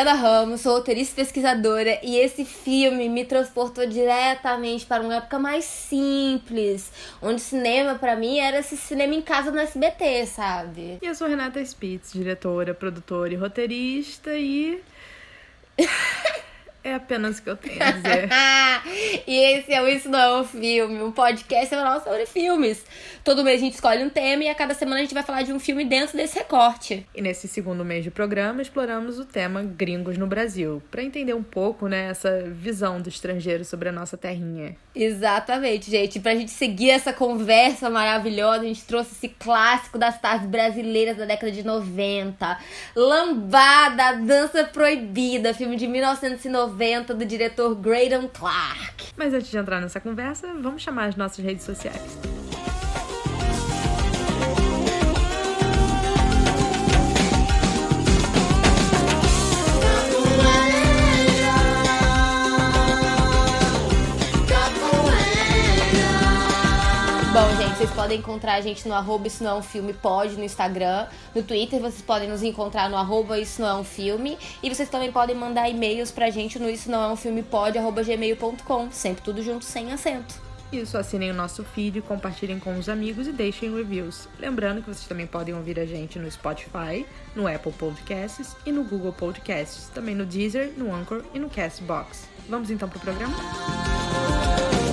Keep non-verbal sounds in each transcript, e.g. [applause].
Mariana Ramos, sou roteirista e pesquisadora e esse filme me transportou diretamente para uma época mais simples, onde cinema pra mim era esse cinema em casa no SBT, sabe? E eu sou Renata Spitz, diretora, produtora e roteirista e. [laughs] é apenas o que eu tenho a dizer. [laughs] e esse é o Isso Não é um Filme, um podcast semanal sobre filmes. Todo mês a gente escolhe um tema e a cada semana a gente vai falar de um filme dentro desse recorte. E nesse segundo mês de programa exploramos o tema Gringos no Brasil, para entender um pouco, né, essa visão do estrangeiro sobre a nossa terrinha. Exatamente, gente. Pra gente seguir essa conversa maravilhosa, a gente trouxe esse clássico das tardes brasileiras da década de 90. Lambada, Dança Proibida, filme de 1990 do diretor Graydon Clark. Mas antes de entrar nessa conversa, vamos chamar as nossas redes sociais. Bom, gente, vocês podem encontrar a gente no arroba Isso Não É Um Filme Pode no Instagram. No Twitter vocês podem nos encontrar no arroba Isso Não É Um Filme. E vocês também podem mandar e-mails pra gente no Isso Não É Um Filme Pode, arroba gmail.com. Sempre tudo junto, sem acento. Isso, assinem o nosso feed, compartilhem com os amigos e deixem reviews. Lembrando que vocês também podem ouvir a gente no Spotify, no Apple Podcasts e no Google Podcasts. Também no Deezer, no Anchor e no Castbox. Vamos então pro programa?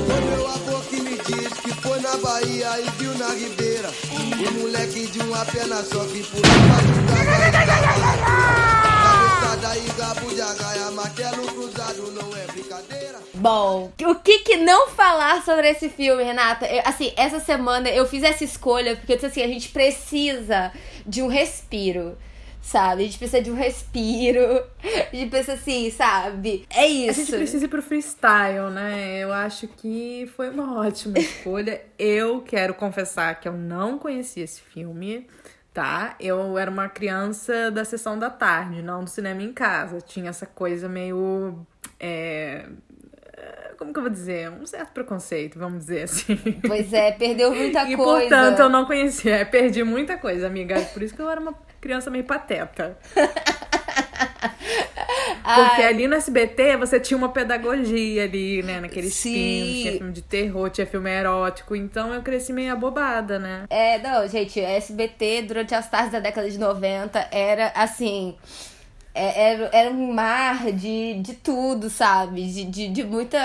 Meu avô que foi na Bahia e viu na Ribeira O moleque de uma perna só que pulava e Cabeçada e gabo de agaia, martelo cruzado não é brincadeira Bom, o que que não falar sobre esse filme, Renata? Eu, assim, essa semana eu fiz essa escolha porque eu disse assim, a gente precisa de um respiro. Sabe? A gente precisa de um respiro. A gente pensa assim, sabe? É isso. A gente precisa ir pro freestyle, né? Eu acho que foi uma ótima [laughs] escolha. eu quero confessar que eu não conhecia esse filme, tá? Eu era uma criança da sessão da tarde, não do cinema em casa. Tinha essa coisa meio. É... Como que eu vou dizer? Um certo preconceito, vamos dizer assim. Pois é, perdeu muita e, coisa. portanto, eu não conhecia. Perdi muita coisa, amiga. Por isso que eu era uma criança meio pateta. [laughs] Porque Ai. ali no SBT você tinha uma pedagogia ali, né? Naqueles Sim. filmes, tinha filme de terror, tinha filme erótico, então eu cresci meio abobada, né? É, não, gente, SBT durante as tardes da década de 90 era assim. É- Era, era um mar de, de tudo, sabe? De, de, de muita.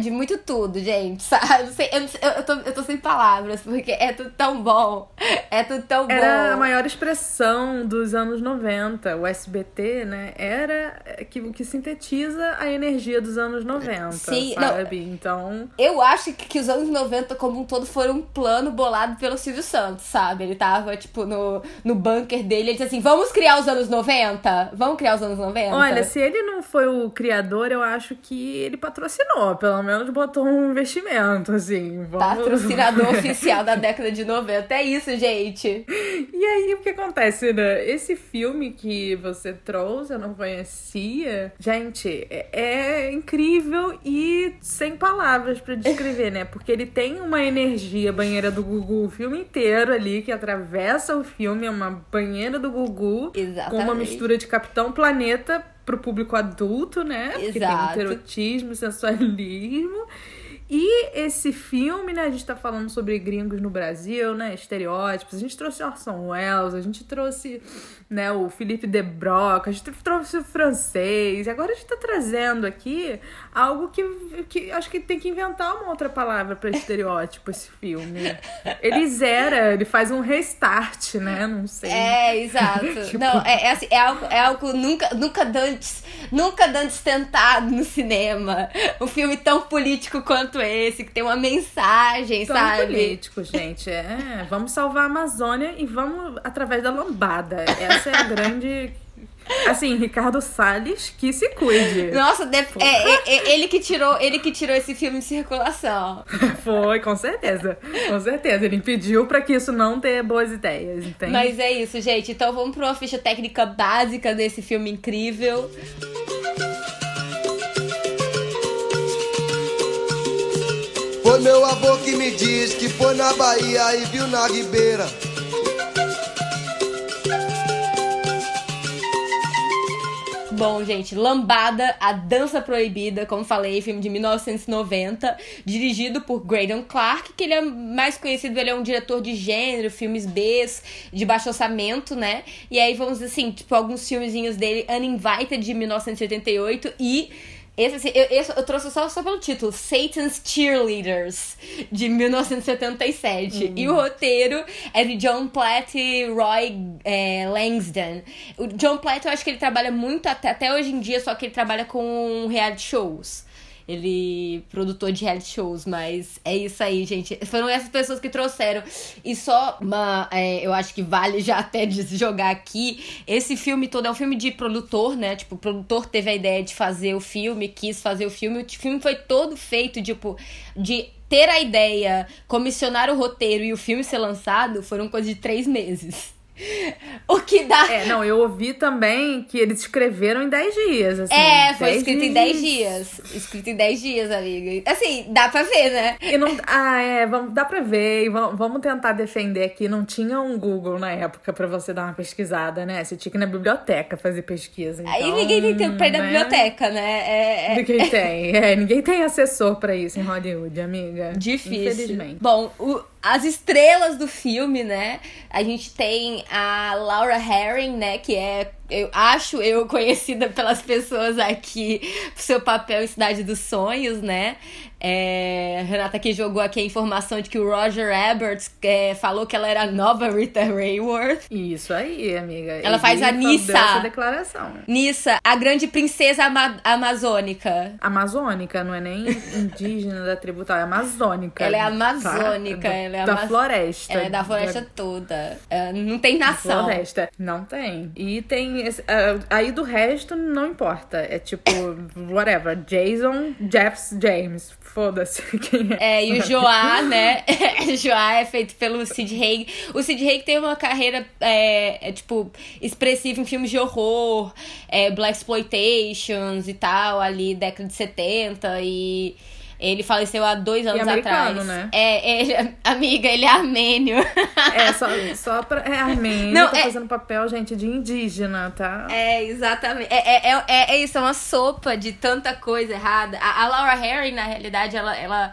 De muito tudo, gente, [laughs] sabe? Não eu, não eu, eu tô, eu tô sem palavras, porque é tudo tão bom. É tudo tão Era a bom. maior expressão dos anos 90. O SBT, né? Era que, o que sintetiza a energia dos anos 90, Sim, não. sabe? Então, Eu acho que, que os anos 90 como um todo foram um plano bolado pelo Silvio Santos, sabe? Ele tava, tipo, no, no bunker dele, ele disse assim, vamos criar os anos 90? Vamos criar os anos 90? olha, se ele não foi o criador, eu acho que ele patrocinou. Pelo menos botou um investimento, assim. Vamos... Patrocinador [laughs] oficial da década de 90. É isso, gente. E aí, o que acontece, né? Esse filme que você trouxe, eu não conhecia. Gente, é, é incrível e sem palavras pra descrever, né? Porque ele tem uma energia banheira do Gugu o filme inteiro ali, que atravessa o filme. É uma banheira do Gugu com uma Exatamente. mistura de Capitão Planeta pro público adulto, né? Porque tem Exato. erotismo, sensualismo. E esse filme, né, a gente tá falando sobre gringos no Brasil, né, estereótipos. A gente trouxe Orson Welles, a gente trouxe, né, o Philippe de Broca, a gente trouxe o francês. E agora a gente tá trazendo aqui algo que, que acho que tem que inventar uma outra palavra pra estereótipo esse filme. Ele zera, ele faz um restart, né, não sei. É, exato. [laughs] Tipo- Não, é, é, assim, é algo, é algo nunca, nunca dantes, nunca dantes tentado no cinema. Um filme tão político quanto esse, que tem uma mensagem, Tão sabe? político, gente. É, vamos salvar a Amazônia e vamos através da lambada. Essa é a grande Assim, Ricardo Salles, que se cuide. Nossa, deve- é, é- é ele que tirou, ele que tirou esse filme de circulação. Foi, com certeza. Com certeza. Ele impediu pra que isso não ter boas ideias, entende? Mas é isso, gente. Então vamos pra uma ficha técnica básica desse filme incrível. Meu avô que me diz que foi na Bahia e viu na ribeira. Bom, gente, Lambada, A Dança Proibida, como falei, filme de 1990, dirigido por Graydon Clark, que ele é mais conhecido, ele é um diretor de gênero, filmes B, de baixo orçamento, né? E aí vamos assim, tipo, alguns filmezinhos dele, Uninvited, de 1988, e esse, assim, eu, esse eu trouxe só, só pelo título, Satan's Cheerleaders, de 1977. E o roteiro é de John Platt e Roy é, Langston. O John Platt, eu acho que ele trabalha muito até, até hoje em dia, só que ele trabalha com reality shows. Ele produtor de reality shows, mas é isso aí, gente. Foram essas pessoas que trouxeram. E só uma. é, eu acho que vale já até de jogar aqui. Esse filme todo é um filme de produtor, né? Tipo, o produtor teve a ideia de fazer o filme, quis fazer o filme. O filme foi todo feito, tipo, de ter a ideia, comissionar o roteiro e o filme ser lançado foram coisa de três meses. O que dá. É, não, eu ouvi também que eles escreveram em 10 dias, assim. É, foi 10 escrito em 10 dias. Escrito em 10 dias, amiga. Assim, dá pra ver, né? E não, ah, é, vamos, dá pra ver. E vamos, vamos tentar defender aqui. Não tinha um Google na época pra você dar uma pesquisada, né? Você tinha que ir na biblioteca fazer pesquisa. Aí então, ninguém tem tempo pra ir na né? biblioteca, né? É, é Ninguém [laughs] tem. É, ninguém tem assessor pra isso em Hollywood, amiga. difícil. Infelizmente. Bom, o- as estrelas do filme, né? A gente tem a Laura Herring, né? Que é, eu acho eu [laughs] conhecida pelas pessoas aqui por seu papel em Cidade dos Sonhos, né? É, Renata aqui jogou aqui a informação de que o Roger Ebert é, falou que ela era a nova Rita Hayworth. Isso aí, amiga. Ela faz a Nissa. essa declaração. Nissa, a grande princesa ama- amazônica. Amazônica, não é nem indígena da tribo tal, é amazônica. Ela é tá? amazônica, Da- ela é da amaz- floresta. Ela é da floresta toda. É, não tem nação. Floresta. Não tem. E tem. esse- ah, aí do resto não importa. É tipo, whatever. Jason, Jeffs, James. Foda-se [laughs] quem é. É, e o Joá, [laughs] né? [laughs] Joá é feito pelo Sid Haig. O Sid Haig tem uma carreira, é, é, tipo, expressiva em filmes de horror, é, Black Exploitations e tal, ali, década de 70. E ele faleceu há dois anos americano, atrás. né? É, ele- [laughs] amiga, ele é armênio. [laughs] É, só, só pra. É armênio. Não, tá é- fazendo papel, gente, de indígena, tá? É, exatamente. É, é, é, é- é isso, é uma sopa de tanta coisa errada. A, a Laura Harry, na realidade, ela, ela,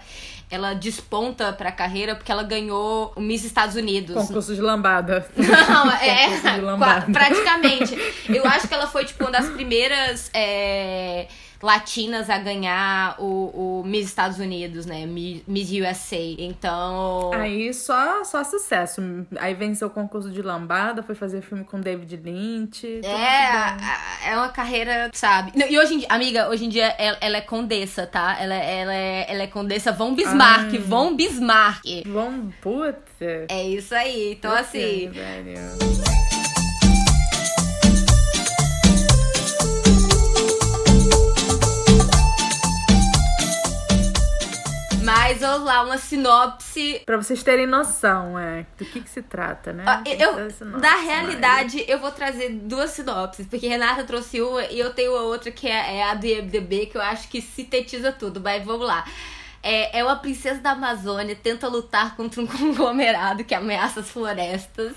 ela desponta pra carreira porque ela ganhou o Miss Estados Unidos. Concurso de lambada. [laughs] Não, é. Concurso de qua- lambada. praticamente. Eu acho que ela foi, tipo, uma das primeiras é, latinas a ganhar o, o Miss Estados Unidos, né? Mi- Miss USA. Então. Aí só, só sucesso. Aí venceu o concurso de lambada, foi fazer filme com David Lynch. É, é uma carreira, sabe? E hoje em dia, amiga, hoje em dia ela, ela é condessa, tá? Ela, ela, é, ela é condessa Von Bismarck, Ai. Von Bismarck. Vamos, puta. É isso aí. Então, assim, Velho. Mas vamos lá, uma sinopse. Pra vocês terem noção, é, do que que se trata, né? Que Eu, sinopse, da mas- realidade, eu vou trazer duas sinopses, porque Renata trouxe uma e eu tenho a outra que é, é a do IMDB, que eu acho que sintetiza tudo, mas vamos lá. É, é uma princesa da Amazônia, tenta lutar contra um [laughs] conglomerado que ameaça as florestas,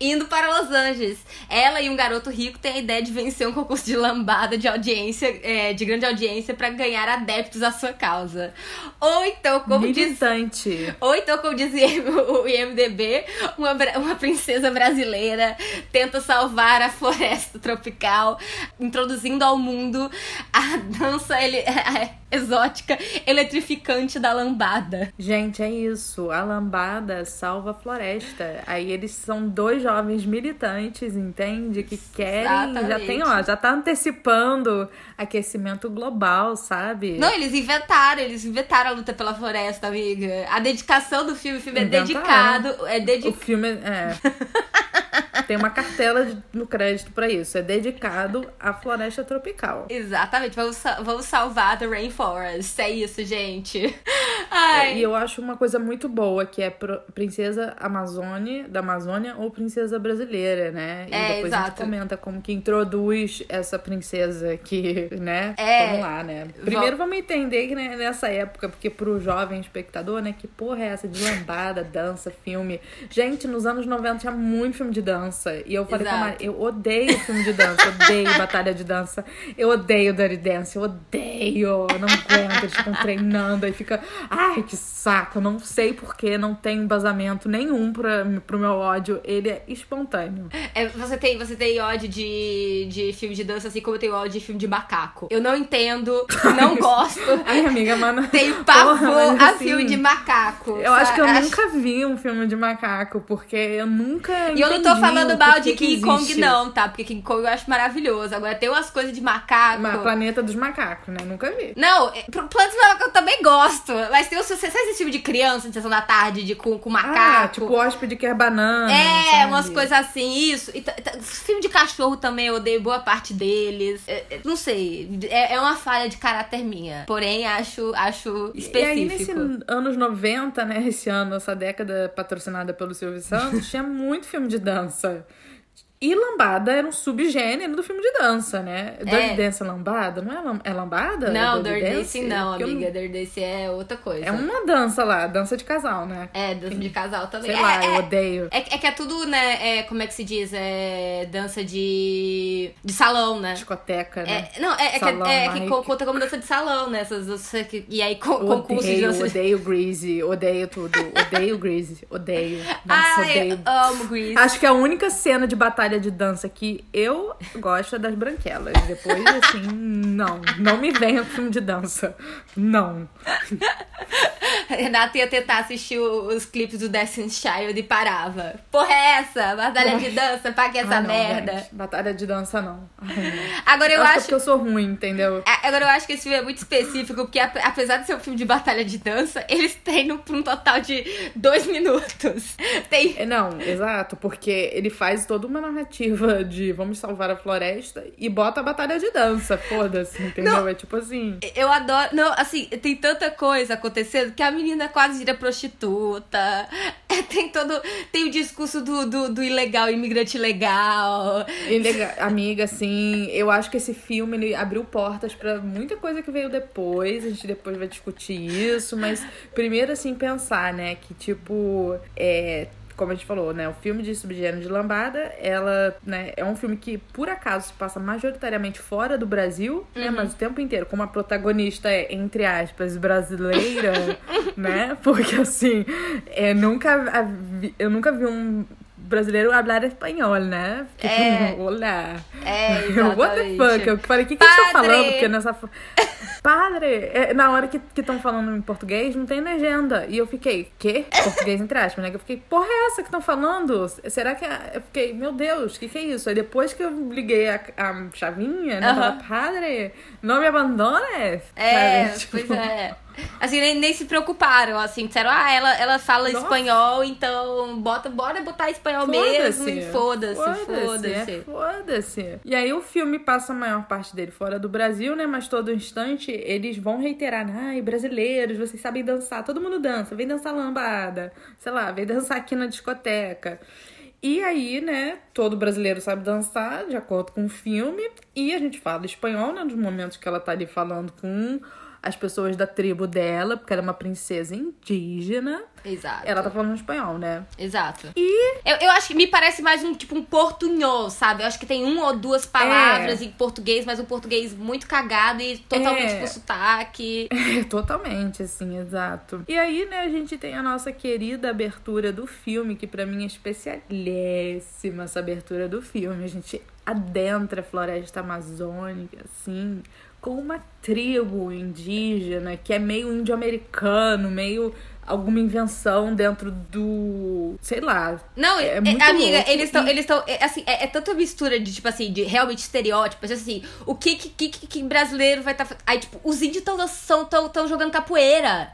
indo para Los Angeles. Ela e um garoto rico têm a ideia de vencer um concurso de lambada de audiência, é, de grande audiência, para ganhar adeptos à sua causa. Ou então, como diz Militante. ou então, como dizia [laughs] o IMDB, uma, uma princesa brasileira tenta salvar a floresta tropical, introduzindo ao mundo a dança ele- [laughs] exótica eletrificante da lambada. Gente, é isso. A lambada salva a floresta. Aí eles são dois jovens militantes, entende? Que querem. Já Exatamente. tem, ó, já tá antecipando aquecimento global, sabe? Não, eles inventaram, eles inventaram a luta pela floresta, amiga. A dedicação do filme, o filme é Inventaram. dedicado, é O dedicado. filme é. [laughs] Tem uma cartela de- no crédito pra isso. É dedicado à floresta tropical. Exatamente, vamos, vamos salvar the rainforest. É isso, gente. [laughs] Ai. E eu acho uma coisa muito boa, que é princesa Amazônia, da Amazônia ou princesa brasileira, né? E É, depois a gente exato. comenta como que introduz essa princesa que, né? É. Vamos lá, né? Primeiro vamos entender que né, nessa época, porque pro jovem espectador, né? Que porra é essa de lambada, dança, filme? Gente, nos anos 90 tinha muito filme de dança. E eu falei pra Exato. Mari, eu odeio filme de dança, odeio [laughs] batalha de dança, eu odeio Dirty Dance, eu odeio, eu não aguento, eles ficam treinando, aí fica, ai que saco, eu não sei porquê, não tem embasamento nenhum pra, pro meu ódio, ele é espontâneo. É, você, tem, você tem ódio de, de filme de dança, assim como eu tenho ódio de filme de macaco. Eu não entendo, [laughs] não gosto. Ai, amiga, mano. Tenho pavor porra, a assim, filme de macaco. Eu acho que eu sabe? nunca vi um filme de macaco, porque eu nunca. E eu não tô falando mal de King Kong, não, tá? Porque King Kong eu acho maravilhoso. Agora tem umas coisas de macaco. Mas Planeta dos Macacos, né? Nunca vi. Não, é, pro Plantas do Macaco eu também gosto. Mas tem o você sabe esse filme de criança, de sessão da tarde, de, com, com macaco? Ah, tipo hóspede quer banana. É, sabe? umas coisas assim, isso. E filme de cachorro também, eu odeio boa parte deles. É, é, não sei, é, é uma falha de caráter minha. Porém, acho, acho específico. E aí, nesse anos 90, né? Esse ano, essa década patrocinada pelo Silvio Santos, tinha muito filme de dança. E lambada era um subgênero do filme de dança, né? Dirty Dance é lambada? Não é, lam- é lambada? Não, Dirty Dirty Dance não, Porque eu amiga. Dirty Dance é outra coisa. É uma dança lá, dança de casal, né? É, dança de casal também. Sei é, lá, é, eu odeio. É, é que é tudo, né? É, como é que se diz? É dança de. de salão, né? Discoteca, né? É, não, é, é que, Salão, é que conta como dança de salão, né? Essas, essas- e aí, con, concursos de Odeio, dança. odeio Greasy, odeio tudo. Odeio Greasy, odeio. [laughs] Nossa, Ai, odeio. amo Grease. Acho que a única cena de batalha de dança que eu gosto é das branquelas. Depois, assim, [laughs] não. Não me venha com filme de dança. Não. Renata ia tentar assistir o- os clipes do Destiny's Child e parava. Porra, é essa? Batalha de dança, paga essa Ah, não, merda. gente. Batalha de dança, não. Ai. Agora eu acho, que é acho. porque eu sou ruim, entendeu? a- Agora eu acho que esse filme é muito específico, porque ap- apesar de ser um filme de batalha de dança, eles treinam por um total de dois minutos. Tem. É, Não, exato, porque ele faz toda uma narrativa de vamos salvar a floresta e bota a batalha de dança, foda-se, entendeu? É tipo assim. Eu adoro. Não, assim, tem tanta coisa acontecendo que a menina quase vira prostituta. É, Tem todo. Tem o discurso do, do, do ilegal, imigrante legal. É- amiga, assim, eu acho que esse filme ele abriu portas pra muita coisa que veio depois. A gente depois vai discutir isso, mas primeiro assim pensar, né, que tipo, é como a gente falou, né, o filme de subgênero de lambada, ela, né, é um filme que por acaso se passa majoritariamente fora do Brasil, né, mas o tempo inteiro, como a protagonista é entre aspas brasileira, [laughs] né? Porque assim, eu nunca eu nunca vi um brasileiro hablar espanhol, né? Tipo, É. olá. É, [laughs] What the exatamente. fuck? Eu falei, o que, que eles estão falando? Porque nessa. [laughs] Padre! É, na hora que estão falando em português, não tem legenda. E eu fiquei, quê? Português entre aspas, né? Eu fiquei, porra é essa que estão falando? Será que. é- Eu fiquei, meu Deus, o que, que é isso? Aí depois que eu liguei a, a chavinha, né? Aham. Tava, Padre, não me abandones. É, Sabe? [laughs] Tipo, pois é. Assim, nem, nem se preocuparam, assim, disseram, ah, ela, ela fala Nossa. espanhol, então bota, bora botar espanhol mesmo e foda-se, foda-se. é, Foda-se. E aí o filme passa a maior parte dele fora do Brasil, né? Mas todo instante eles vão reiterar, ai, brasileiros, vocês sabem dançar. Todo mundo dança, vem dançar lambada. Sei lá, vem dançar aqui na discoteca. E aí, né, todo brasileiro sabe dançar, de acordo com o filme. E a gente fala espanhol, né, nos momentos que ela tá ali falando com as pessoas da tribo dela, porque ela é uma princesa indígena. Exato. Ela tá falando espanhol, né? Exato. E Eu, eu acho que me parece mais um tipo um portunhol, sabe? Eu acho que tem uma ou duas palavras É. em português, mas um português muito cagado e totalmente É. com sotaque. [laughs] É, totalmente, assim, exato. E aí, né, a gente tem a nossa querida abertura do filme, que pra mim é especialíssima essa abertura do filme. A gente adentra a floresta amazônica, assim, com uma tribo indígena que é meio índio-americano, meio alguma invenção dentro do. sei lá. Não, É é- muito amiga, louco eles estão. e- Eles estão. assim, é, é tanta mistura de, tipo assim, de realmente estereótipos. Assim, o que que, que, que brasileiro vai estar. aí, tipo, os índios estão tão, tão, tão jogando capoeira.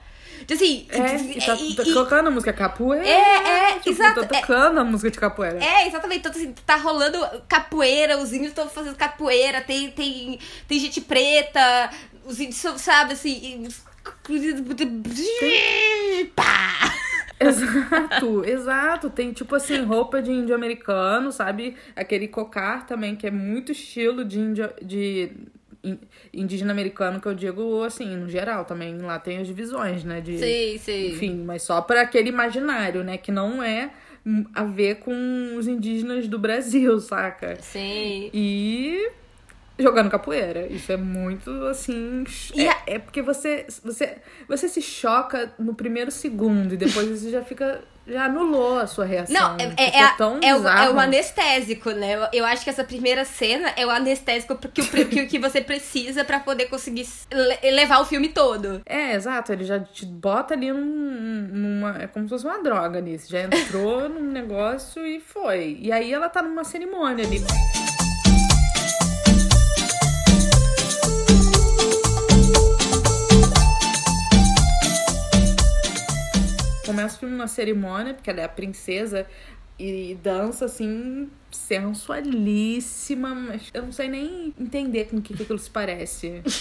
Assim, É, e tá e- tocando a música capoeira. É, é, tipo, exato, Tá tocando a música de capoeira. É, exatamente. Então, assim, tá rolando capoeira, os índios estão fazendo capoeira, tem, tem, tem gente preta, os índios são, sabe, assim. e- Pá! Exato, exato. Tem tipo assim, roupa de índio americano, sabe? Aquele cocar também, que é muito estilo de índio, de indígena americano, que eu digo assim, no geral também. Lá tem as divisões, né? De, Sim, sim. Enfim, mas só para aquele imaginário, né? Que não é hum, a ver com os indígenas do Brasil, [laughs] saca? Sim. E jogando capoeira. Isso é muito assim. É, a- é porque você, você, você se choca no primeiro segundo e depois [laughs] você já fica. Já anulou a sua reação. Não, é, é, é, tão é, o, é o anestésico, né? Eu, eu acho que essa primeira cena é o anestésico que, o- que, que você precisa pra poder conseguir le- levar o filme todo. É, exato. Ele já te bota ali num, numa. É como se fosse uma droga. Você já entrou [laughs] num negócio e foi. E aí ela tá numa cerimônia ali. Começa o filme numa cerimônia, porque ela é a princesa e dança assim, sensualíssima, mas eu não sei nem entender com o que, que aquilo se parece. [laughs]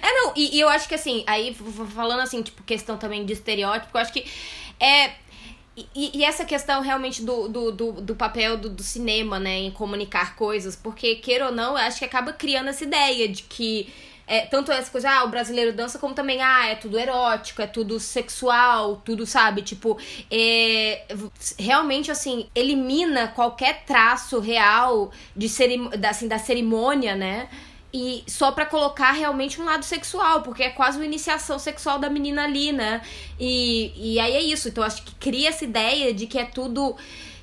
É, não, e, e eu acho que assim, aí falando assim, tipo, questão também de estereótipo, eu acho que é. E, e essa questão realmente do, do, do, do papel do, do cinema, né, em comunicar coisas, porque, queira ou não, eu acho que acaba criando essa ideia de que. É, tanto essa coisa, ah, o brasileiro dança, como também, ah, é tudo erótico, é tudo sexual, tudo, sabe? Tipo, é, realmente, assim, elimina qualquer traço real de cerim assim, da cerimônia, né? E só pra colocar realmente um lado sexual, porque é quase uma iniciação sexual da menina ali, né? E, e aí é isso. Então acho que cria essa ideia de que é tudo.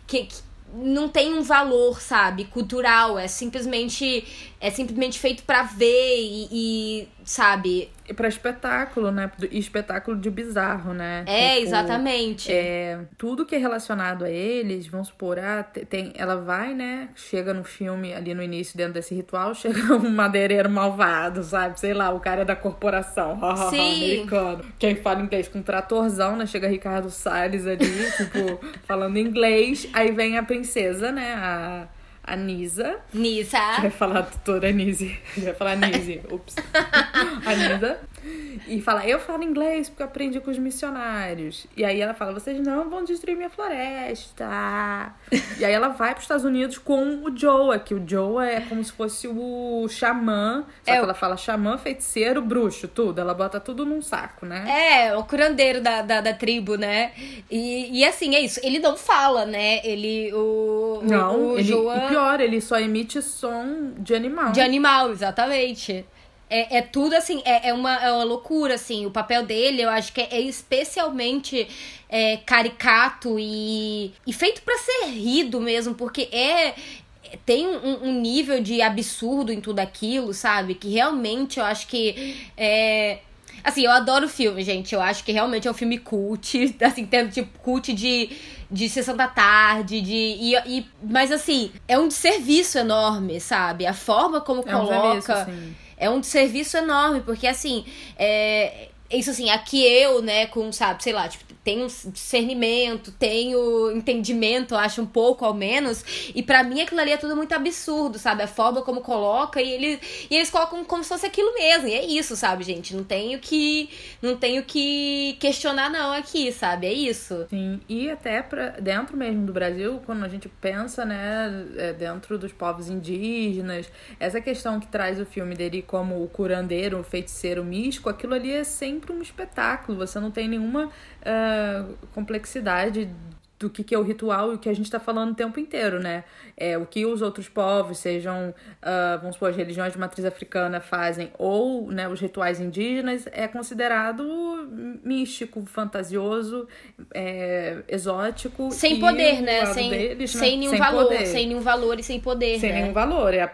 que, que não tem um valor, sabe, cultural. É simplesmente. É simplesmente feito pra ver e, e, sabe. Pra espetáculo, né? E espetáculo de bizarro, né? É, Tipo, exatamente. É, tudo que é relacionado a eles, vamos supor, ah, te- tem, ela vai, né? Chega no filme, ali no início, dentro desse ritual, [laughs] chega um madeireiro malvado, sabe? Sei lá, o cara da corporação, [laughs] Sim. americano. Quem fala inglês com um tratorzão, né? Chega Ricardo Salles ali, [laughs] tipo, falando inglês. Aí vem a princesa, né? A, a Nisa. Nissa. Já ia falar doutora Nise. Já ia falar Nise. Ups. [laughs] A Nisa. E fala, eu falo inglês porque eu aprendi com os missionários. E aí ela fala, vocês não vão destruir minha floresta. E aí ela vai para os Estados Unidos com o Joa, que o Joa é como se fosse o xamã. Só É que ela fala xamã, feiticeiro, bruxo, tudo. Ela bota tudo num saco, né? É, o curandeiro da, da, da tribo, né? E, e assim, é isso. Ele não fala, né? Ele. O, o- Não, o ele, Joa- pior, ele só emite som de animal. De animal, exatamente. É, é tudo assim, é, é, uma, é uma loucura, assim. O papel dele, eu acho que é, é especialmente é, caricato e, e feito pra ser rido mesmo, porque é. Tem um, um nível de absurdo em tudo aquilo, sabe? Que realmente eu acho que. É, Assim, eu adoro o filme, gente. Eu acho que realmente é um filme cult. [laughs] Assim, tendo tipo cult de, de Sessão da Tarde, de. E, e- mas assim, é um desserviço enorme, sabe? A forma como É um coloca. serviço. É um desserviço enorme, porque assim, é. Isso assim, aqui eu, né, com, sabe, sei lá, tipo, tenho discernimento, tenho entendimento, acho um pouco ao menos. E pra mim aquilo ali é tudo muito absurdo, sabe? A forma como coloca e, ele, e eles colocam como se fosse aquilo mesmo. E é isso, sabe, gente? Não tenho que. Não tenho que questionar, não, aqui, sabe? É isso. Sim, e até pra, dentro mesmo do Brasil, quando a gente pensa, né, é, dentro dos povos indígenas, essa questão que traz o filme dele como o curandeiro, o feiticeiro místico, aquilo ali é sempre um espetáculo, você não tem nenhuma ah, complexidade do que, que é o ritual e o que a gente está falando o tempo inteiro, né? É, o que os outros povos, sejam, ah, vamos supor, as religiões de matriz africana fazem, ou né, os rituais indígenas, é considerado místico, fantasioso, é, exótico. Sem poder, né? sem, deles, né, sem nenhum valor. poder. Sem nenhum valor e sem poder, Sem né? nenhum valor. É,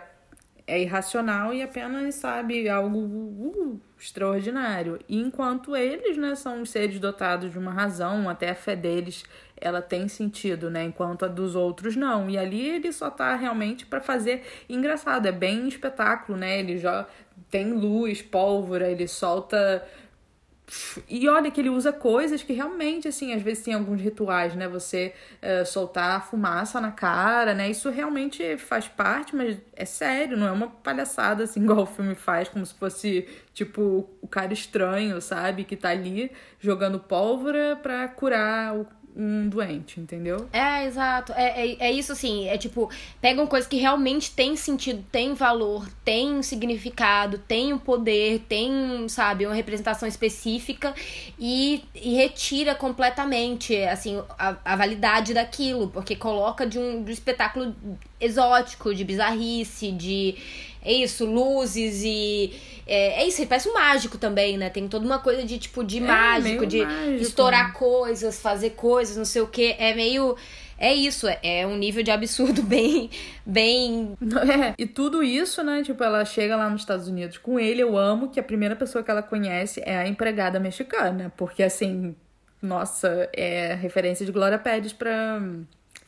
é irracional e apenas, sabe, algo uh, extraordinário. E enquanto eles, né, são seres dotados de uma razão, até a fé deles, ela tem sentido, né? Enquanto a dos outros não. E ali ele só tá realmente para fazer engraçado, é bem espetáculo, né? Ele já tem luz, pólvora, ele solta E olha que ele usa coisas que realmente, assim, às vezes tem alguns rituais, né? Você uh, soltar fumaça na cara, né? Isso realmente faz parte, mas é sério, não é uma palhaçada, assim, [laughs] igual o filme faz, como se fosse, tipo, o cara estranho, sabe? Que tá ali jogando pólvora pra curar o um doente, entendeu? É, exato. É, é, é, isso, assim. É tipo, pegam coisas que realmente têm sentido, têm valor, têm significado, têm um poder, têm, sabe, uma representação específica e, e retira completamente, assim, a, a validade daquilo, porque coloca de um, de um espetáculo exótico, de bizarrice, de. É isso, luzes e é, é isso, ele parece um mágico também, né? Tem toda uma coisa de tipo de é, mágico, de mágico. estourar coisas, fazer coisas, não sei o que. É meio. É isso, é, é um nível de absurdo [laughs] bem. bem. [laughs] É, e tudo isso, né? Tipo, ela chega lá nos Estados Unidos com ele. Eu amo que a primeira pessoa que ela conhece é a empregada mexicana. Porque, assim, nossa, é referência de Glória Pérez pra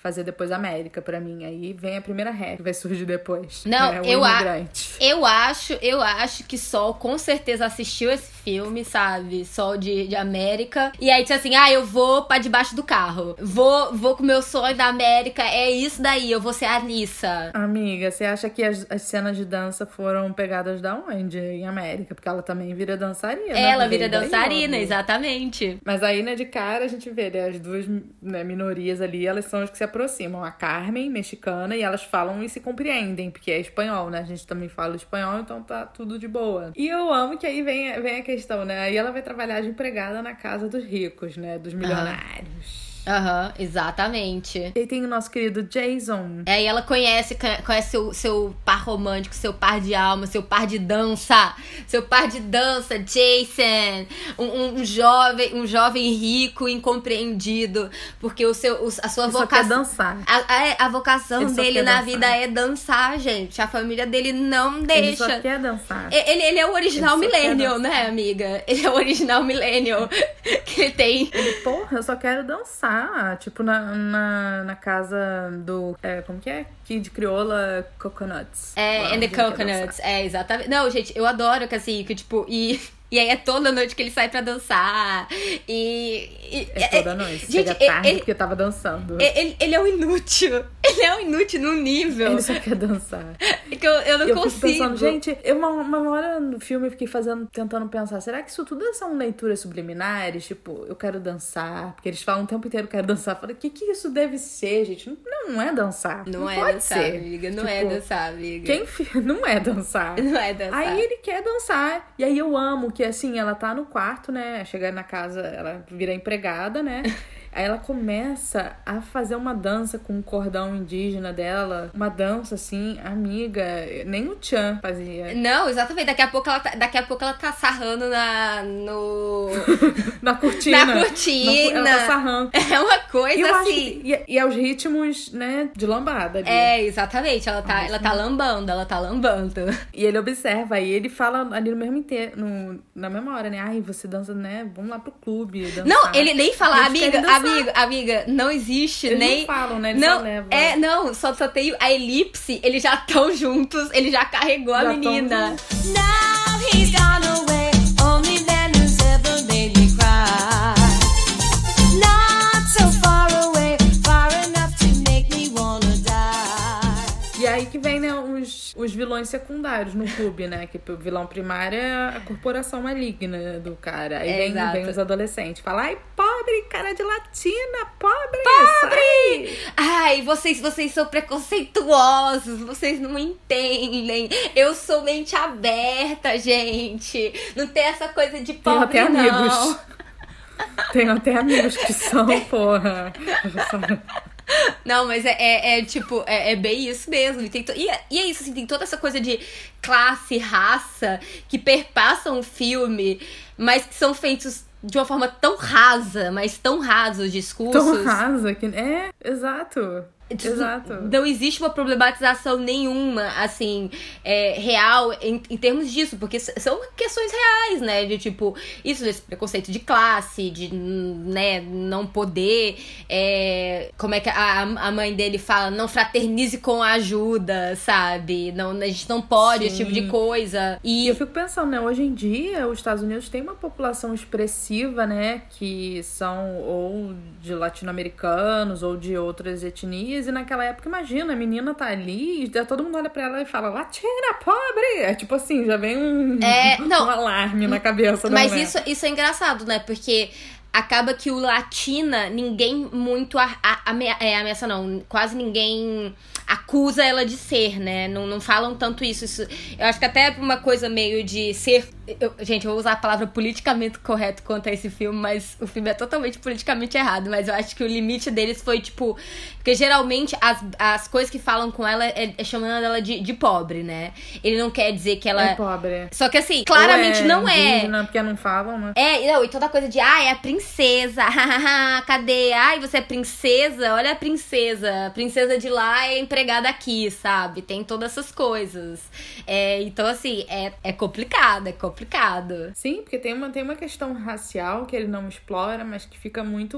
fazer depois América para mim. Aí vem a primeira regra que vai surgir depois. Não, é, eu, a, eu acho, eu acho que Sol com certeza assistiu esse filme, sabe? Sol de, de América. E aí disse assim: "Ah, eu vou para debaixo do carro. Vou vou com meu sonho da América, é isso daí, eu vou ser a Alissa". Amiga, você acha que as, as cenas de dança foram pegadas da onde em América? Porque ela também vira dançarina. Ela vira dançarina, daí, exatamente. Mas aí, né, de cara a gente vê né, as duas né, minorias ali, elas são as que se aproximam. A Carmen, mexicana, e elas falam e se compreendem, porque é espanhol, né? A gente também fala espanhol, então tá tudo de boa. E eu amo que aí vem, vem a questão, né? Aí ela vai trabalhar de empregada na casa dos ricos, né? Dos milionários. Aham, uhum, exatamente. E tem o nosso querido Jason. É, e ela conhece, conhece seu, seu par romântico, seu par de alma, seu par de dança. Seu par de dança, Jason. Um, um, um jovem, um jovem rico, incompreendido. Porque o seu, a sua Ele vocação. quer dançar. A, a, a vocação ele dele na dançar. vida é dançar, gente. A família dele não deixa. Ele só quer dançar. Ele, ele é o original millennial, né, amiga? Ele é o original millennial. [laughs] que tem. Ele, porra, eu só quero dançar tipo, na, na, na casa do. É, como que é? Kid Crioula Coconuts. É, and the Coconuts. É, exatamente. Não, gente, eu adoro que assim, que tipo, e. [laughs] E aí é toda noite que ele sai pra dançar. E. e é toda noite. Gente, Chega tarde ele, porque tava dançando. Ele, ele é um inútil. Ele é um inútil [laughs] num nível. Ele só quer dançar. É que eu, eu não eu consigo. pensando, gente, eu, uma, uma hora no filme eu fiquei fazendo, tentando pensar, será que isso tudo são leituras subliminares? Tipo, eu quero dançar. Porque eles falam o tempo inteiro, eu quero dançar. Eu falei, o que, que isso deve ser, gente? Não, não é dançar. Não, não é pode dançar, ser. amiga. Não é tipo, é dançar, amiga. Quem [laughs] não é dançar. Não é dançar. Aí ele quer dançar. E aí eu amo que assim, ela tá no quarto, né? Chega na casa, ela vira empregada, né? [laughs] Aí ela começa a fazer uma dança com o cordão indígena dela. Uma dança assim, amiga. Nem o Chan fazia. Não, exatamente. Daqui a pouco ela tá, daqui a pouco ela tá sarrando na. no. [laughs] na cortina. Na cortina. Na, ela tá sarrando. [laughs] É uma coisa Eu assim. Que, e, e aos ritmos, né, de lambada. Ali. É, exatamente. Ela tá, ela tá lambando, ela tá lambando. [laughs] E ele observa, e ele fala ali no mesmo inteiro, no, na mesma hora, né? Ai, você dança, né? Vamos lá pro clube. Dançar. Não, ele nem fala, amiga, amiga, amiga, não existe eles nem. Não falam, né? Eles não. É, não, só, só tem a elipse, eles já estão juntos, ele já carregou já a menina. Now he's gone away, os, vilões secundários no clube, né? Que o vilão primário é a corporação maligna do cara. Aí É, vem, exato. vem os adolescentes. Fala, ai, pobre, cara de latina, pobre! Pobre! sai!" Ai, vocês, vocês são preconceituosos, vocês não entendem. Eu sou mente aberta, gente. Não tem essa coisa de pobre, até não. amigos. Tenho até amigos que são, [laughs] porra. Não, mas é, é, é, tipo, é, é bem isso mesmo. E, tem to- e, é, e é isso, assim, tem toda essa coisa de classe, raça, que perpassam o filme, mas que são feitos de uma forma tão rasa, mas tão rasa os discursos. Tão rasa que. É, exato. Tipo, Exato. Não existe uma problematização nenhuma, assim, é, real em, em termos disso, porque são questões reais, né? De tipo, isso, desse preconceito de classe, de né, não poder. é, como é que a, a mãe dele fala? Não fraternize com a ajuda, sabe? Não, a gente não pode, esse tipo de Sim. coisa. E E eu fico pensando, né? Hoje em dia, os Estados Unidos têm uma população expressiva, né? Que são ou de latino-americanos ou de outras etnias. E naquela época, imagina, a menina tá ali e todo mundo olha pra ela e fala, latina, pobre! É tipo assim, já vem um, É, [laughs] não. um alarme na cabeça da Mas mulher. isso, isso é engraçado, né? Porque acaba que o Latina, ninguém muito a, a, ame- é, ameaça, não. Quase ninguém acusa ela de ser, né? Não, não falam tanto isso. isso. Eu acho que até uma coisa meio de ser. eu- gente, eu vou usar a palavra politicamente correto quanto a esse filme, mas o filme é totalmente politicamente errado. Mas eu acho que o limite deles foi, tipo. Porque geralmente as, as coisas que falam com ela é, é chamando ela de, de pobre, né? Ele não quer dizer que ela. É pobre. Só que assim, claramente é não é. indígena, porque não falam, né? É, não, e toda coisa de, ah, é a princesa, [laughs] cadê? Ai, você é princesa? Olha a princesa. A princesa de lá é empregada aqui, sabe? Tem todas essas coisas. É, então, assim, é, é complicado, é complicado. Sim, porque tem uma, tem uma questão racial que ele não explora, mas que fica muito.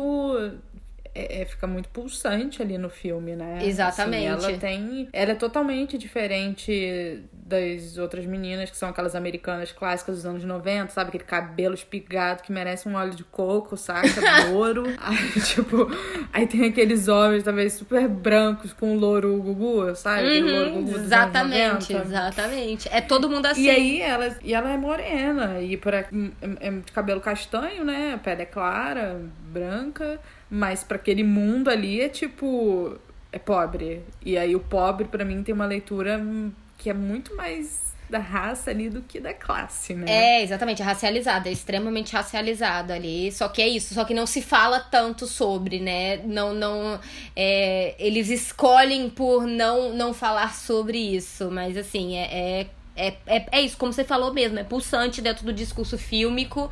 É- é, fica muito pulsante ali no filme, né? Exatamente. Assim, ela tem. Ela é totalmente diferente das outras meninas, que são aquelas americanas clássicas dos anos 90, sabe? Aquele cabelo espigado que merece um óleo de coco, saca? [laughs] Louro. aí, tipo, aí tem aqueles homens, talvez, super brancos com louro gugu, sabe? Aquele louro Uhum, gugu exatamente, 90. exatamente. É todo mundo assim. E aí ela, e ela é morena, e por aqui, é, é de cabelo castanho, né? A pele é clara, branca, mas pra aquele mundo ali é tipo. É pobre. E aí o pobre, pra mim, tem uma leitura hum, que é muito mais da raça ali do que da classe, né? É, exatamente, é racializado, é extremamente racializado ali. Só que é isso, só que não se fala tanto sobre, né? Não, não. é, eles escolhem por não, não falar sobre isso, mas assim, é, é, é, é, é isso, como você falou mesmo, é pulsante dentro do discurso fílmico,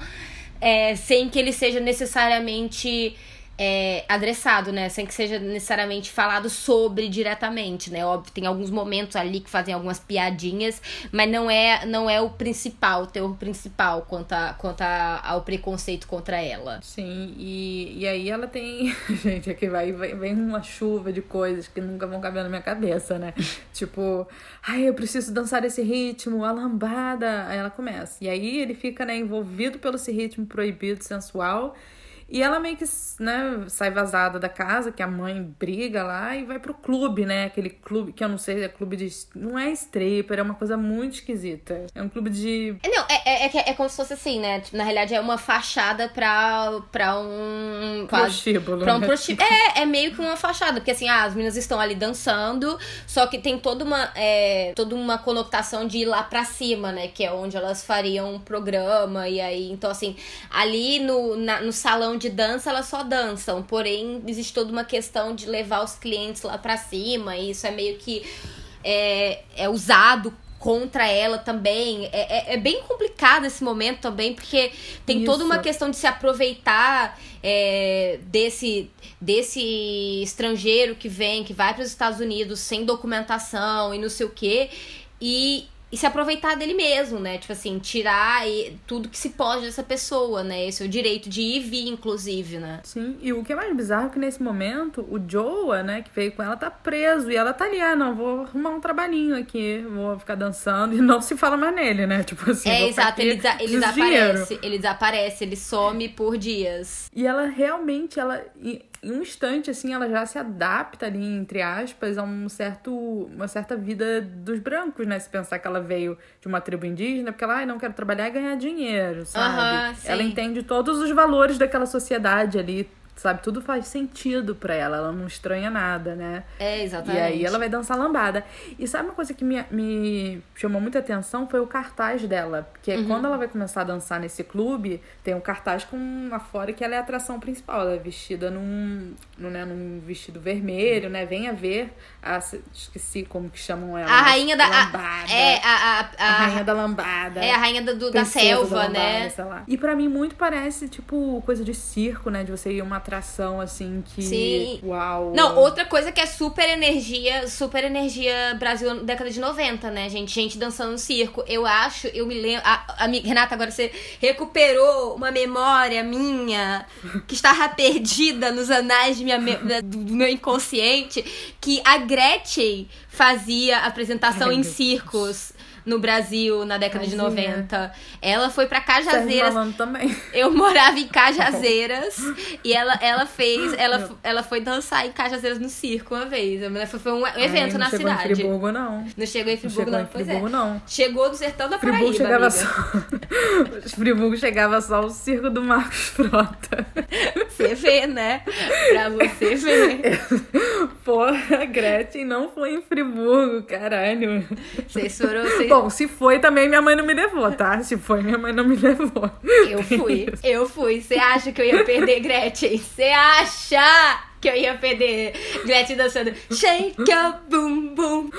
é, sem que ele seja necessariamente. É, adressado, né? Sem que seja necessariamente falado sobre diretamente, né? Óbvio, tem alguns momentos ali que fazem algumas piadinhas, mas não é, não é o principal, o teor principal quanto, a, quanto a, ao preconceito contra ela. Sim, e, e aí ela tem. [laughs] Gente, aqui vai, vai, vem uma chuva de coisas que nunca vão caber na minha cabeça, né? [laughs] tipo, ai, eu preciso dançar esse ritmo, a lambada. Aí ela começa. E aí ele fica, né, envolvido pelo esse ritmo proibido, sensual. E ela meio que, né, sai vazada da casa, que a mãe briga lá e vai pro clube, né? Aquele clube que eu não sei, é clube de. Não é stripper, é uma coisa muito esquisita. É um clube de. Não, é, é, é, é como se fosse assim, né? Tipo, na realidade é uma fachada pra, pra um. Prostíbulo, Pra um né? prostíbulo. É, é meio que uma fachada, porque assim, ah, as meninas estão ali dançando, só que tem toda uma, é, toda uma conotação de ir lá pra cima, né? Que é onde elas fariam um programa, e aí, então assim, ali no, na- no salão de dança elas só dançam, porém existe toda uma questão de levar os clientes lá pra cima, e isso é meio que é, é usado contra ela também. É, é, é bem complicado esse momento também, porque tem toda uma Isso. questão de se aproveitar é, desse, desse estrangeiro que vem, que vai para os Estados Unidos sem documentação e não sei o quê, e, e se aproveitar dele mesmo, né? Tipo assim, tirar e- tudo que se pode dessa pessoa, né? Esse é o direito de ir e vir, inclusive, né? Sim, e o que é mais bizarro é que nesse momento o Joa, né, que veio com ela, tá preso. E ela tá ali, ah, não, vou arrumar um trabalhinho aqui, vou ficar dançando. [laughs] E não se fala mais nele, né? Tipo assim, é, exato, aqui, ele, desa- ele preciso de dinheiro. desaparece, ele desaparece, ele some por dias. E ela realmente, ela em em um instante assim, ela já se adapta ali entre aspas a um certo uma certa vida dos brancos, né? Se pensar que ela veio de uma tribo indígena, porque ela, ai, não quero trabalhar e ganhar dinheiro, sabe? Ela entende todos os valores daquela sociedade ali, sabe? Tudo faz sentido pra ela, ela não estranha nada, né? É, E exatamente. aí ela vai dançar lambada. E sabe uma coisa que me, me chamou muita atenção foi o cartaz dela. Porque Uhum. quando ela vai começar a dançar nesse clube, tem um cartaz com lá fora que ela é a atração principal. Ela é vestida num, num, né, num vestido vermelho, né? Venha ver. A, esqueci como que chamam ela. A rainha da. a- Lambada. é, a, a, a, A rainha da lambada. É a rainha do, da selva, lambada, né? sei lá. E pra mim muito parece, tipo, coisa de circo, né? De você ir uma atração, assim, que. Sim. Uau. Não, outra coisa que é super energia, super energia Brasil década de 90, né, gente? Gente dançando no circo. Eu acho, eu me lembro. A, a, Renata, agora você recuperou uma memória minha que estava perdida nos anais minha, do, do meu inconsciente. Que a Gretchen fazia apresentação Ai, em circos. No Brasil, na década de Tadinha. 90. Ela foi pra Sérgio Cajazeiras Malandro também. eu morava em Cajazeiras e ela, ela fez, ela, ela foi dançar em Cajazeiras no circo uma vez. Foi, foi um evento Ai, na não chegou cidade. Em Friburgo, não. Não chegou em Não Friburgo, chegou não. em Pois Friburgo, é. não. Chegou do sertão da Friburgo Paraíba, chegava amiga. só. [laughs] Friburgo chegava só o circo do Marcos Frota. Você vê, né? Pra você ver. [laughs] Porra, a Gretchen não foi em Friburgo, caralho. Vocês foram. Vocês... Bom, se foi também minha mãe não me levou, tá? Se foi, minha mãe não me levou. Eu fui, eu fui. Você acha que eu ia perder Gretchen? Você acha que eu ia perder Gretchen dançando Shake your boom boom?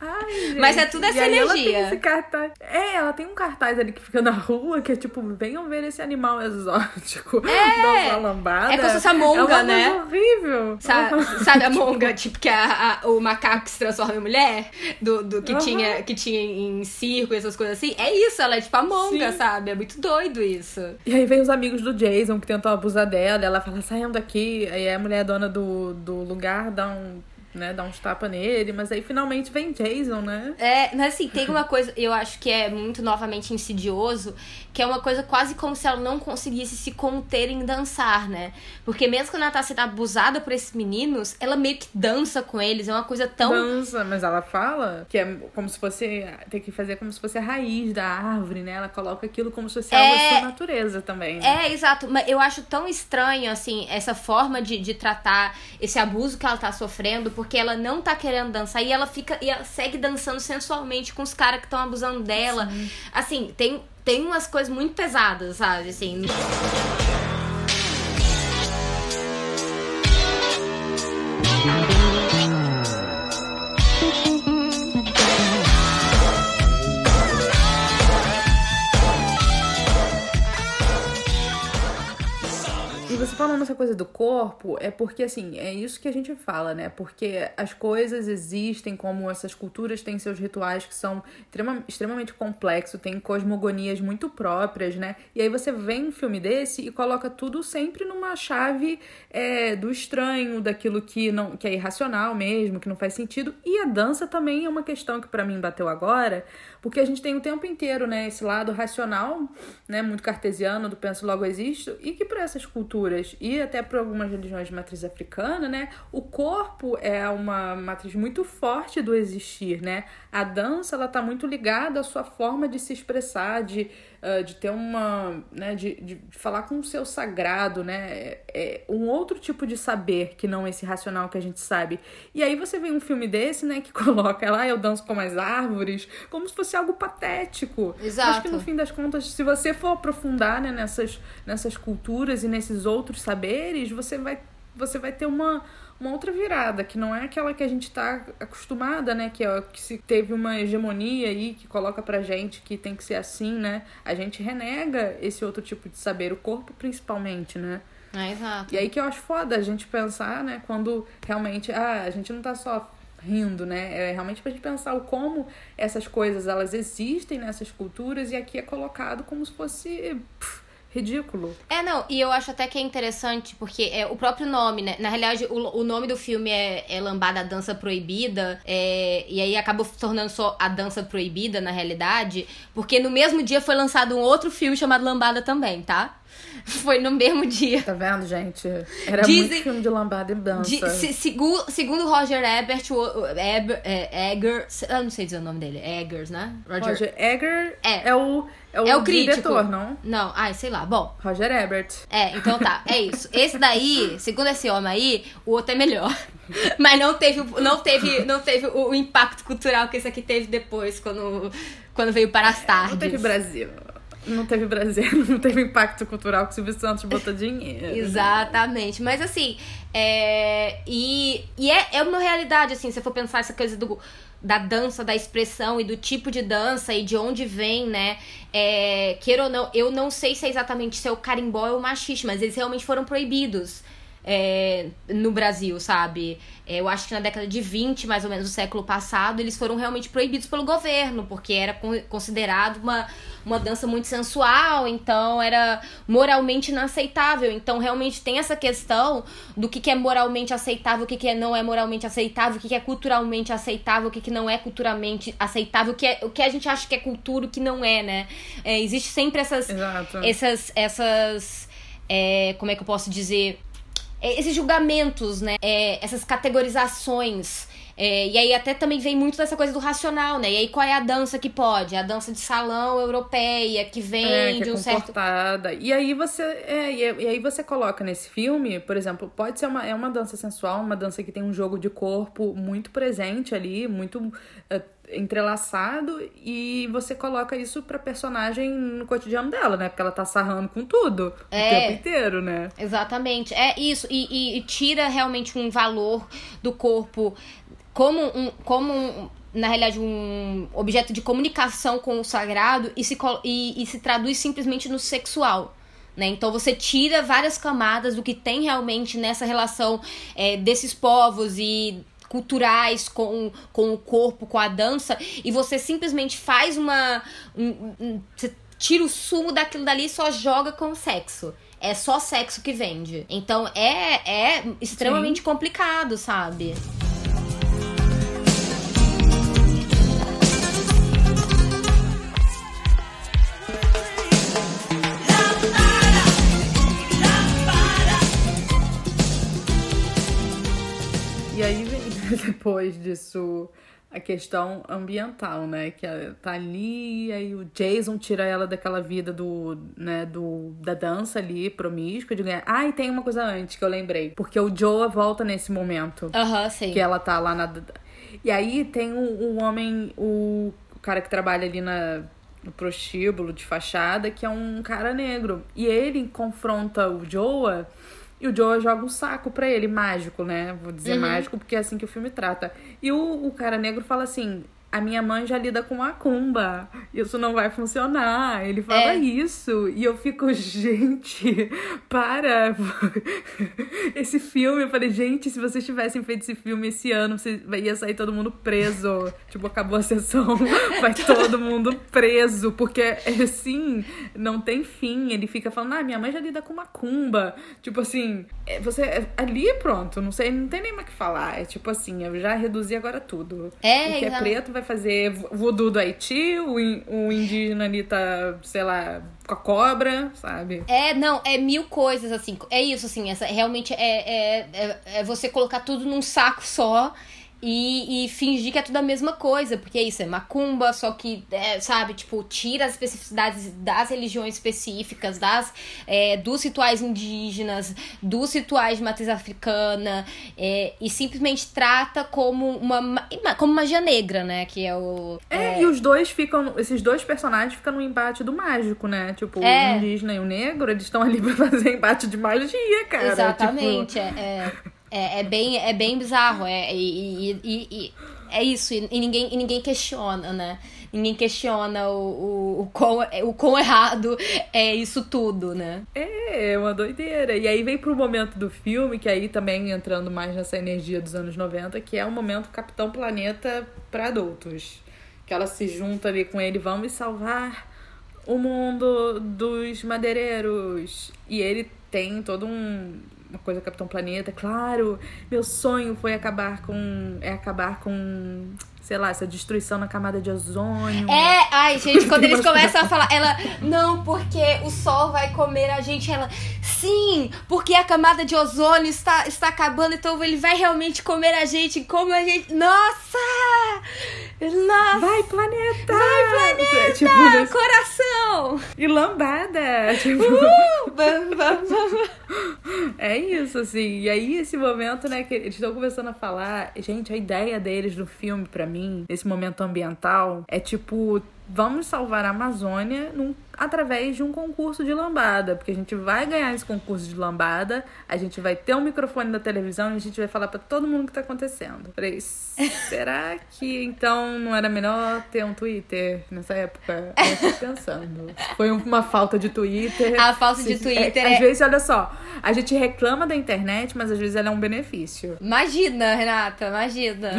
Ai. Mas é tudo essa e aí Ela energia. tem esse cartaz. É, ela tem um cartaz ali que fica na rua que é tipo, venham ver esse animal exótico. [laughs] É. Dançar lambada. É como se fosse a monga, é uma né? horrível. Sabe, sabe a [laughs] monga, tipo, que a, a- o macaco que se transforma em mulher? Do, do que, Aham. tinha, que tinha em circo e essas coisas assim? É isso, ela é tipo a monga, Sim. sabe? É muito doido isso. E aí vem os amigos do Jason que tentam abusar dela, ela fala, saiam daqui. Aí a mulher dona do, do lugar dá um. Né, dá uns tapas nele, mas aí finalmente vem Jason, né? É, mas assim, tem uma coisa, eu acho que é muito novamente insidioso, que é uma coisa quase como se ela não conseguisse se conter em dançar, né? Porque mesmo quando ela tá sendo abusada por esses meninos, ela meio que dança com eles, é uma coisa tão. Dança, mas ela fala que é como se fosse. Tem que fazer como se fosse a raiz da árvore, né? Ela coloca aquilo como se fosse algo da É. sua natureza também. Né? É, exato. Mas eu acho tão estranho, assim, essa forma de, de tratar esse abuso que ela tá sofrendo, porque ela não tá querendo dançar e ela fica. E ela segue dançando sensualmente com os caras que estão abusando dela. Assim, tem, tem umas coisas muito pesadas, sabe? Assim. Falando essa coisa do corpo, é porque assim, é isso que a gente fala, né? Porque as coisas existem, como essas culturas têm seus rituais que são extrema- extremamente complexos, tem cosmogonias muito próprias, né? E aí você vê um filme desse e coloca tudo sempre numa chave é, do estranho, daquilo que não que é irracional mesmo, que não faz sentido. E a dança também é uma questão que pra mim bateu agora, porque a gente tem o tempo inteiro, né, esse lado racional, né, muito cartesiano do penso logo existo, e que para essas culturas e até para algumas religiões de matriz africana, né, o corpo é uma matriz muito forte do existir, né? A dança ela tá muito ligada à sua forma de se expressar, de ah, de ter uma, né, de, de falar com o seu sagrado, né? É, é um outro tipo de saber que não esse racional que a gente sabe. E aí você vê um filme desse, né, que [laughs] coloca lá eu danço como as árvores, como se fosse algo patético. Exato. Acho que no fim das contas, se você for aprofundar, né, nessas nessas culturas e nesses outros saberes, você vai você vai ter uma uma outra virada, que não é aquela que a gente tá acostumada, né? Que, é, que se teve uma hegemonia aí que coloca pra gente que tem que ser assim, né? A gente renega esse outro tipo de saber, o corpo principalmente, né? É, exato. E aí que eu acho foda a gente pensar, né? Quando realmente, ah, a gente não tá só rindo, né? É realmente pra gente pensar o como essas coisas, elas existem nessas culturas e aqui é colocado como se fosse pff, ridículo. É, não, e eu acho até que é interessante, porque é o próprio nome, né? Na realidade, o, o nome do filme é, é Lambada Dança Proibida, é, e aí acabou se tornando só a Dança Proibida, na realidade, porque no mesmo dia foi lançado um outro filme chamado Lambada também, tá? [laughs] Foi no mesmo dia. Tá vendo, gente? Era Dizem- muito filme de lambada e dança. De- se- segu- segundo Roger Ebert, o, o Eber- é, Eggers, eu não sei dizer o nome dele, Eggers, né? Roger Egger É. é, o, é o, é o crítico. diretor, não? Não, ai, sei lá. Bom, Roger Ebert. É, então tá, é isso. Esse daí, segundo esse homem aí, o outro é melhor. [laughs] Mas não teve, o- não teve, não teve o, o impacto cultural que esse aqui teve depois, quando, quando veio para as tardes. Não teve Brasil. Não teve Brasil, [laughs] não teve impacto cultural que o Silvio Santos botou dinheiro. Exatamente. Mas assim, é... E, e é, é uma realidade, assim, se for pensar essa coisa do, da dança, da expressão e do tipo de dança e de onde vem, né? É... Queira ou não, eu não sei se é exatamente se é o carimbó ou o machixe, mas eles realmente foram proibidos. É, no Brasil, sabe? É, eu acho que na década de 20, mais ou menos, do século passado, eles foram realmente proibidos pelo governo, porque era con- considerado uma, uma dança muito sensual, então era moralmente inaceitável. Então, realmente tem essa questão do que, que é moralmente aceitável, o que, que é- não é moralmente aceitável, o que, que é culturalmente aceitável, o que, que não é culturalmente aceitável, o que, é, o que a gente acha que é cultura, o que não é, né? É, existe sempre essas Exato. essas essas é, como é que eu posso dizer esses julgamentos né É, essas categorizações É, e aí até também vem muito dessa coisa do racional né e aí qual é a dança que pode a dança de salão europeia que vem É, que de é um certo comportada. E aí você. É, e, e aí você coloca nesse filme, por exemplo, pode ser uma, é uma dança sensual, uma dança que tem um jogo de corpo muito presente ali, muito é, entrelaçado, e você coloca isso pra personagem no cotidiano dela, né? Porque ela tá sarrando com tudo É. o tempo inteiro, né? Exatamente, é isso. E, e- e tira realmente um valor do corpo como um. Como um na realidade, um objeto de comunicação com o sagrado e se, e, e se traduz simplesmente no sexual. Né? Então você tira várias camadas do que tem realmente nessa relação é, desses povos e culturais com, com o corpo, com a dança, e você simplesmente faz uma. um- um- você tira o sumo daquilo dali e só joga com o sexo. É só sexo que vende. Então é, é extremamente complicado, sabe? [laughs] depois disso a questão ambiental, né? Que ela tá ali, aí o Jason tira ela daquela vida do, né, do, da dança ali, promíscua, de ganhar. Ah, e tem uma coisa antes que eu lembrei. Porque o Joe volta nesse momento. Aham, sei. Que ela tá lá na. E aí tem o, o homem, o, o cara que trabalha ali na, no prostíbulo de fachada, que é um cara negro. E ele confronta o Joa e o Joa joga um saco pra ele, mágico, né? Vou dizer mágico porque é assim que o filme trata. E o, o cara negro fala assim. A minha mãe já lida com macumba. Isso não vai funcionar. Ele fala É. isso. E eu fico, [laughs] gente, para. [laughs] Esse filme, eu falei, gente, se vocês tivessem feito esse filme esse ano, você ia sair todo mundo preso. [laughs] Tipo, acabou a sessão, vai todo mundo preso. Porque, assim, não tem fim. Ele fica falando, ah, minha mãe já lida com macumba. Tipo assim, é, você. é- Ali, pronto, não sei, não tem nem mais o que falar. É tipo assim, eu já reduzi agora tudo. É, o que é exato. preto vai fazer vo- voodoo do Haiti, o, in- o indígena ali tá, sei lá, com a cobra, sabe? É, não, é mil coisas, assim. É isso, assim. Essa, realmente é, é, é, é você colocar tudo num saco só e, e fingir que é tudo a mesma coisa. Porque é isso, é macumba, só que, é, sabe, tipo, tira as especificidades das religiões específicas, das, é, dos rituais indígenas, dos rituais de matriz africana, é, e simplesmente trata como uma, ma- como magia negra, né? Que é o. É, e os dois ficam. Esses dois personagens ficam no embate do mágico, né? Tipo, É. o indígena e o negro, eles estão ali [laughs] pra fazer embate de magia, cara. Exatamente, Tipo, é, é, é, é bem, é bem bizarro, é, e, e- e- é isso, e, ninguém, e ninguém questiona, né? Ninguém questiona o, o, o, quão, o quão errado é isso tudo, né? é, uma doideira. E aí vem pro momento do filme, que aí também entrando mais nessa energia dos anos 90, que é o momento Capitão Planeta pra adultos. Que ela se junta ali com ele, vamos salvar o mundo dos madeireiros. E ele tem todo um uma coisa Capitão Planeta, claro. Meu sonho foi acabar com é acabar com, sei lá, essa destruição na camada de ozônio. É, ai, gente, quando eles começam a falar, ela, não, porque o sol vai comer a gente, ela, sim, porque a camada de ozônio está, está acabando, então ele vai realmente comer a gente, como a gente. Nossa! Nossa! Vai planeta! Vai, planeta! Tipo, nesse- Coração! e lambada! Tipo, Uh, bam, bam, bam. É isso, assim. E aí, esse momento, né, que eles estão começando a falar. Gente, a ideia deles no filme, pra mim, nesse momento ambiental, é tipo vamos salvar a Amazônia num- através de um concurso de lambada, porque a gente vai ganhar esse concurso de lambada, a gente vai ter um microfone da televisão e a gente vai falar pra todo mundo o que tá acontecendo. Falei, será que então não era melhor ter um Twitter nessa época? Eu fiquei pensando. Foi uma falta de Twitter. A falta de Se- Twitter é, é- Às vezes, olha só, a gente reclama da internet, mas às vezes ela é um benefício. Imagina, Renata, imagina.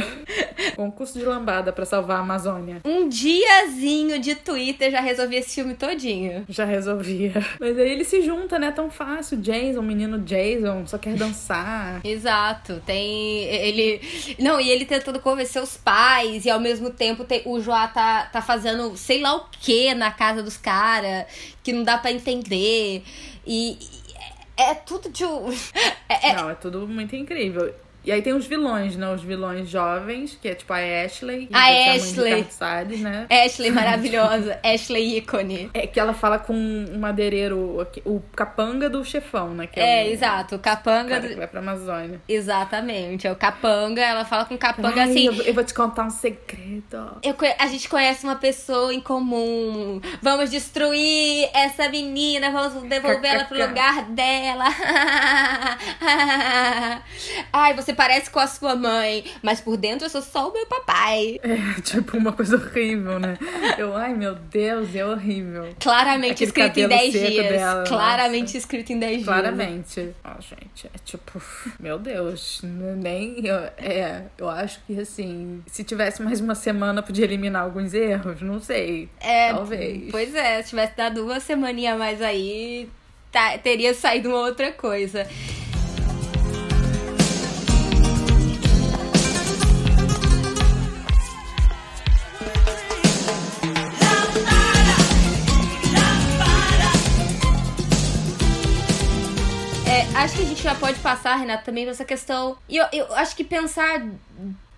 Concurso de lambada pra salvar a Amazônia. Um diazinho de Twitter já resolvi esse filme todinho. Já resolvia. [laughs] Mas aí ele se junta, né? Tão fácil. Jason, menino Jason, só quer dançar. [laughs] Exato, tem ele. Não, e ele tentando convencer os pais, e ao mesmo tempo tem, o Joá tá, tá fazendo sei lá o que na casa dos caras, que não dá pra entender. E. e é, é tudo de. um- [laughs] É, é- Não, é tudo muito incrível. E aí tem os vilões, né? Os vilões jovens, que é tipo a Ashley. A de Ashley. Ricardo Salles, né? Ashley maravilhosa, [laughs] Ashley ícone. É que ela fala com um madeireiro, o capanga do chefão, né? Que É, o exato, o capanga. cara do- que vai pra Amazônia. Exatamente, é o capanga, ela fala com o capanga Ai, assim. eu, eu vou te contar um segredo. Eu a gente conhece uma pessoa em comum. Vamos destruir essa menina, vamos devolver ela pro lugar dela. [laughs] Ai, você parece com a sua mãe, mas por dentro eu sou só o meu papai. É, tipo, uma coisa horrível, né? Eu, ai meu Deus, é horrível. Claramente escrito em cabelo 10 seco dias. dela, Claramente nossa. escrito em 10 dias. Claramente. Ó, gente, é tipo, meu Deus, nem. Eu, é, eu acho que assim, se tivesse mais uma semana, podia eliminar alguns erros, não sei. É, Talvez. Pois é, se tivesse dado uma semaninha a mais aí, tá- teria saído uma outra coisa. Já pode passar, Renata, também pra essa questão. E eu, eu acho que pensar.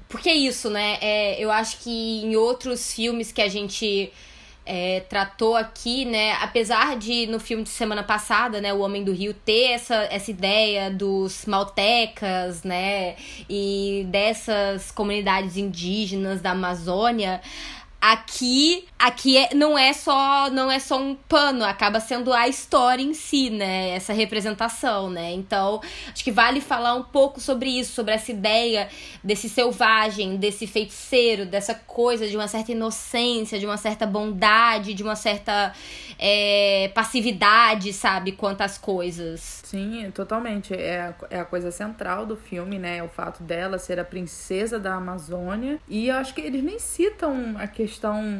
Porque é isso, né? É, eu acho que em outros filmes que a gente é, tratou aqui, né? Apesar de no filme de semana passada, né, o Homem do Rio ter essa, essa ideia dos maltecas, né? E dessas comunidades indígenas da Amazônia. Aqui, aqui é, não é só não é só um pano, acaba sendo a história em si, né? Essa representação, né? Então, acho que vale falar um pouco sobre isso, sobre essa ideia desse selvagem, desse feiticeiro, dessa coisa de uma certa inocência, de uma certa bondade, de uma certa é, passividade, sabe, quanto às coisas. Sim, totalmente. É, a- é a coisa central do filme, né? O fato dela ser a princesa da Amazônia. E eu acho que eles nem citam a questão,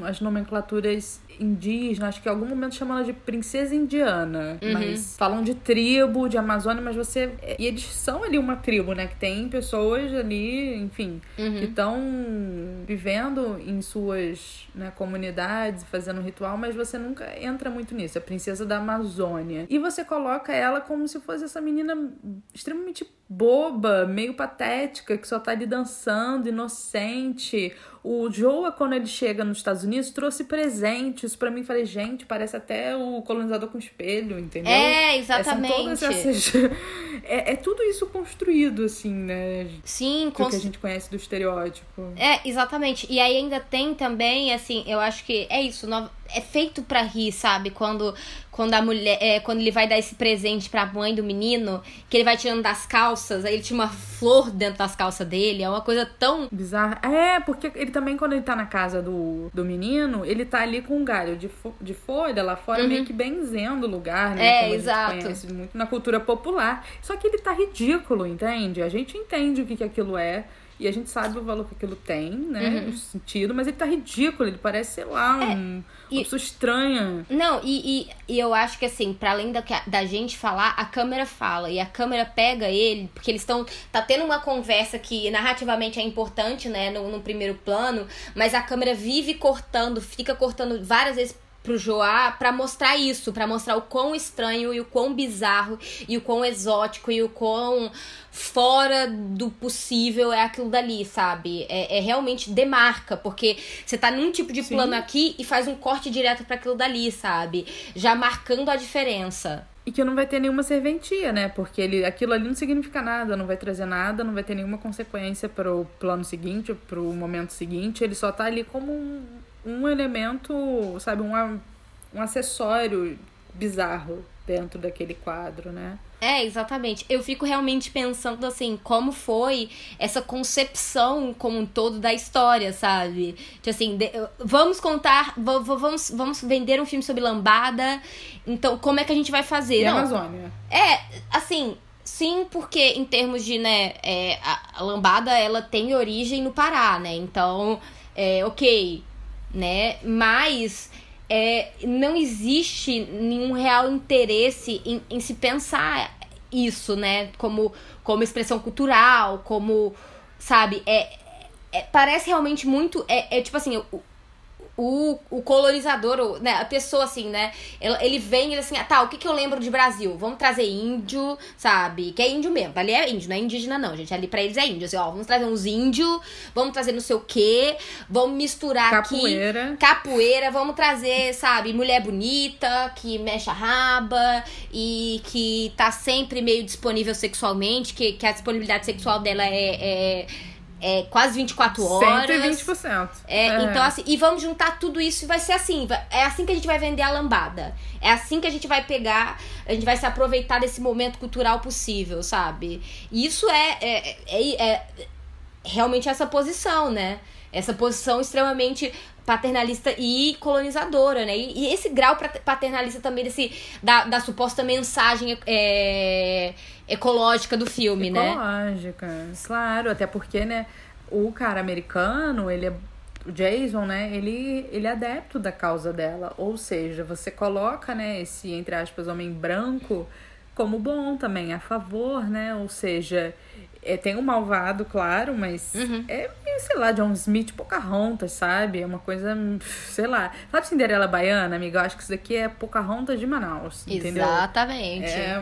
as nomenclaturas indígenas. Acho que em algum momento chamam ela de princesa indiana. Mas falam de tribo, de Amazônia, mas você. E eles são ali uma tribo, né? Que tem pessoas ali, enfim, que estão vivendo em suas né, comunidades, fazendo ritual, mas você nunca entra muito nisso. É a princesa da Amazônia. E você coloca ela como se fosse essa menina extremamente boba, meio patética, que só tá ali dançando, inocente. O Joa, quando ele chega nos Estados Unidos, trouxe presentes pra mim. Falei, gente, parece até o colonizador com espelho, entendeu? É, É, são exatamente. todas essas... [laughs] é, é tudo isso construído, assim, né? Sim, com que a gente conhece do estereótipo. É, exatamente. E aí ainda tem também, assim, eu acho que é isso, é feito pra rir, sabe? Quando, quando a mulher, é, quando ele vai dar esse presente pra mãe do menino, que ele vai tirando das calças, aí ele tinha uma flor dentro das calças dele, é uma coisa tão Bizarro. É, porque ele também, quando ele tá na casa do, do menino, ele tá ali com um galho de, fo- de folha lá fora, meio que benzendo o lugar, né? Uhum. É, Como a exato. conhece muito na cultura popular. Só que ele tá ridículo, entende? A gente entende o que, que aquilo é. E a gente sabe o valor que aquilo tem, né? Uhum. O sentido, mas ele tá ridículo, ele parece, sei lá, um, É, e- uma pessoa estranha. Não, e, e, e eu acho que assim, pra além da, da gente falar, a câmera fala. E a câmera pega ele, porque eles estão. Tá tendo uma conversa que narrativamente é importante, né, no, no primeiro plano, mas a câmera vive cortando, fica cortando várias vezes pro Joá pra mostrar isso, pra mostrar o quão estranho e o quão bizarro e o quão exótico e o quão fora do possível é aquilo dali, sabe? É, é realmente demarca, porque você tá num tipo de Sim. plano aqui e faz um corte direto pra aquilo dali, sabe? Já marcando a diferença. E que não vai ter nenhuma serventia, né? Porque ele, aquilo ali não significa nada, não vai trazer nada, não vai ter nenhuma consequência pro plano seguinte, pro momento seguinte. Ele só tá ali como um, um elemento, sabe, um, um acessório bizarro dentro daquele quadro, né? É, exatamente. Eu fico realmente pensando assim, como foi essa concepção como um todo da história, sabe? Tipo assim, de- vamos contar, va- va- vamos, vamos vender um filme sobre lambada, então como é que a gente vai fazer? E a Não, Amazônia. É, assim, sim, porque em termos de, né, é, a, a lambada, ela tem origem no Pará, né? Então, é, ok, né? Mas é, não existe nenhum real interesse em, em se pensar isso, né? Como, como expressão cultural, como, sabe? É, é- parece realmente muito. É, é tipo assim, o, o colonizador, o- né, a pessoa assim, né? Ele, ele vem e ele assim, ah, tá, o que, que eu lembro de Brasil? Vamos trazer índio, sabe? Que é índio mesmo. Ali é índio, não é indígena, não, gente. Ali pra eles é índio. Assim, ó, vamos trazer uns índios, vamos trazer não sei o quê, vamos misturar Capoeira. aqui. Capoeira, vamos trazer, sabe, mulher bonita, que mexe a raba e que tá sempre meio disponível sexualmente, que, que a disponibilidade sexual dela é, é, é quase 24 horas. 120%. É, Então, assim, e vamos juntar tudo isso e vai ser assim. É assim que a gente vai vender a lambada. É assim que a gente vai pegar, a gente vai se aproveitar desse momento cultural possível, sabe? E isso é, é, é, é realmente essa posição, né? Essa posição extremamente paternalista e colonizadora, né? E, e esse grau paternalista também desse, da, da suposta mensagem é, ecológica do filme, né? Ecológica, claro, até porque, né, o cara americano, ele é o Jason, né, ele, ele é adepto da causa dela, ou seja, você coloca, né, esse, entre aspas, homem branco como bom também, a favor, né, ou seja, é, tem um malvado, claro, mas Uhum. é, meio, sei lá, John Smith, Pocahontas, sabe, é uma coisa, sei lá, sabe Cinderela Baiana, amiga, eu acho que isso daqui é Pocahontas de Manaus, entendeu? Exatamente. É,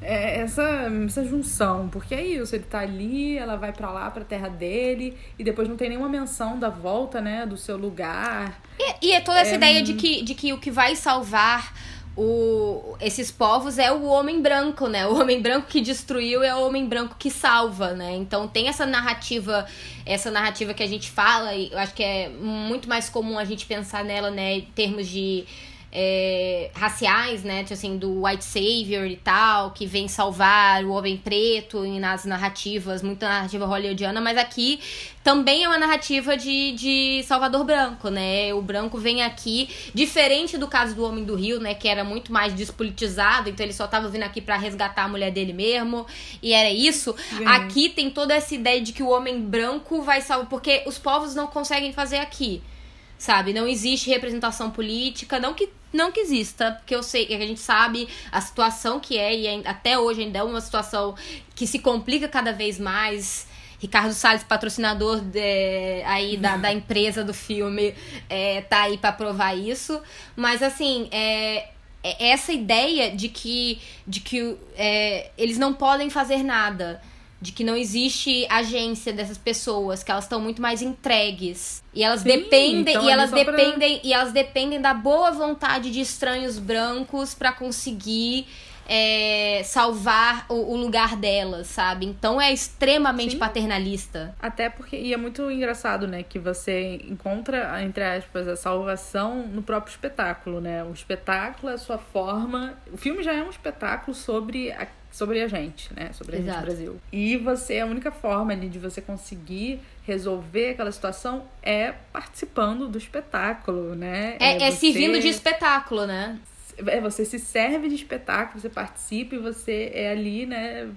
[laughs] é essa, essa junção, porque é isso, ele tá ali, ela vai pra lá, pra terra dele, e depois não tem nenhuma menção da volta, né, do seu lugar. E, e é toda essa ideia de que, de que o que vai salvar o, esses povos é o homem branco, né? O homem branco que destruiu é o homem branco que salva, né? Então tem essa narrativa, essa narrativa que a gente fala, e eu acho que é muito mais comum a gente pensar nela, né, em termos de é, raciais, né? Tipo assim, do white savior e tal, que vem salvar o homem preto e nas narrativas, muita narrativa hollywoodiana, mas aqui também é uma narrativa de, de Salvador Branco, né? O branco vem aqui, diferente do caso do Homem do Rio, né? Que era muito mais despolitizado, então ele só tava vindo aqui pra resgatar a mulher dele mesmo, e era isso. Aqui tem toda essa ideia de que o homem branco vai salvar, porque os povos não conseguem fazer aqui sabe? Não existe representação política, não que não que exista, porque eu sei a gente sabe a situação que é e até hoje ainda é uma situação que se complica cada vez mais. Ricardo Salles, patrocinador de- aí da, da empresa do filme, é, tá aí pra provar isso. Mas assim, é, é essa ideia de que, de que é, eles não podem fazer nada de que não existe agência dessas pessoas, que elas estão muito mais entregues. E elas Sim, dependem, então e elas só pra- dependem, e elas dependem da boa vontade de estranhos brancos pra conseguir é, salvar o, o lugar delas, sabe? Então é extremamente Sim. paternalista. Até porque, e é muito engraçado, né, que você encontra, entre aspas, a salvação no próprio espetáculo, né? O espetáculo é a sua forma. O filme já é um espetáculo sobre a, sobre a gente, né? Sobre a gente Exato. Brasil. E você, a única forma ali de você conseguir resolver aquela situação é participando do espetáculo, né? É, é você- servindo de espetáculo, né? é, você se serve de espetáculo, você participa e você é ali, né,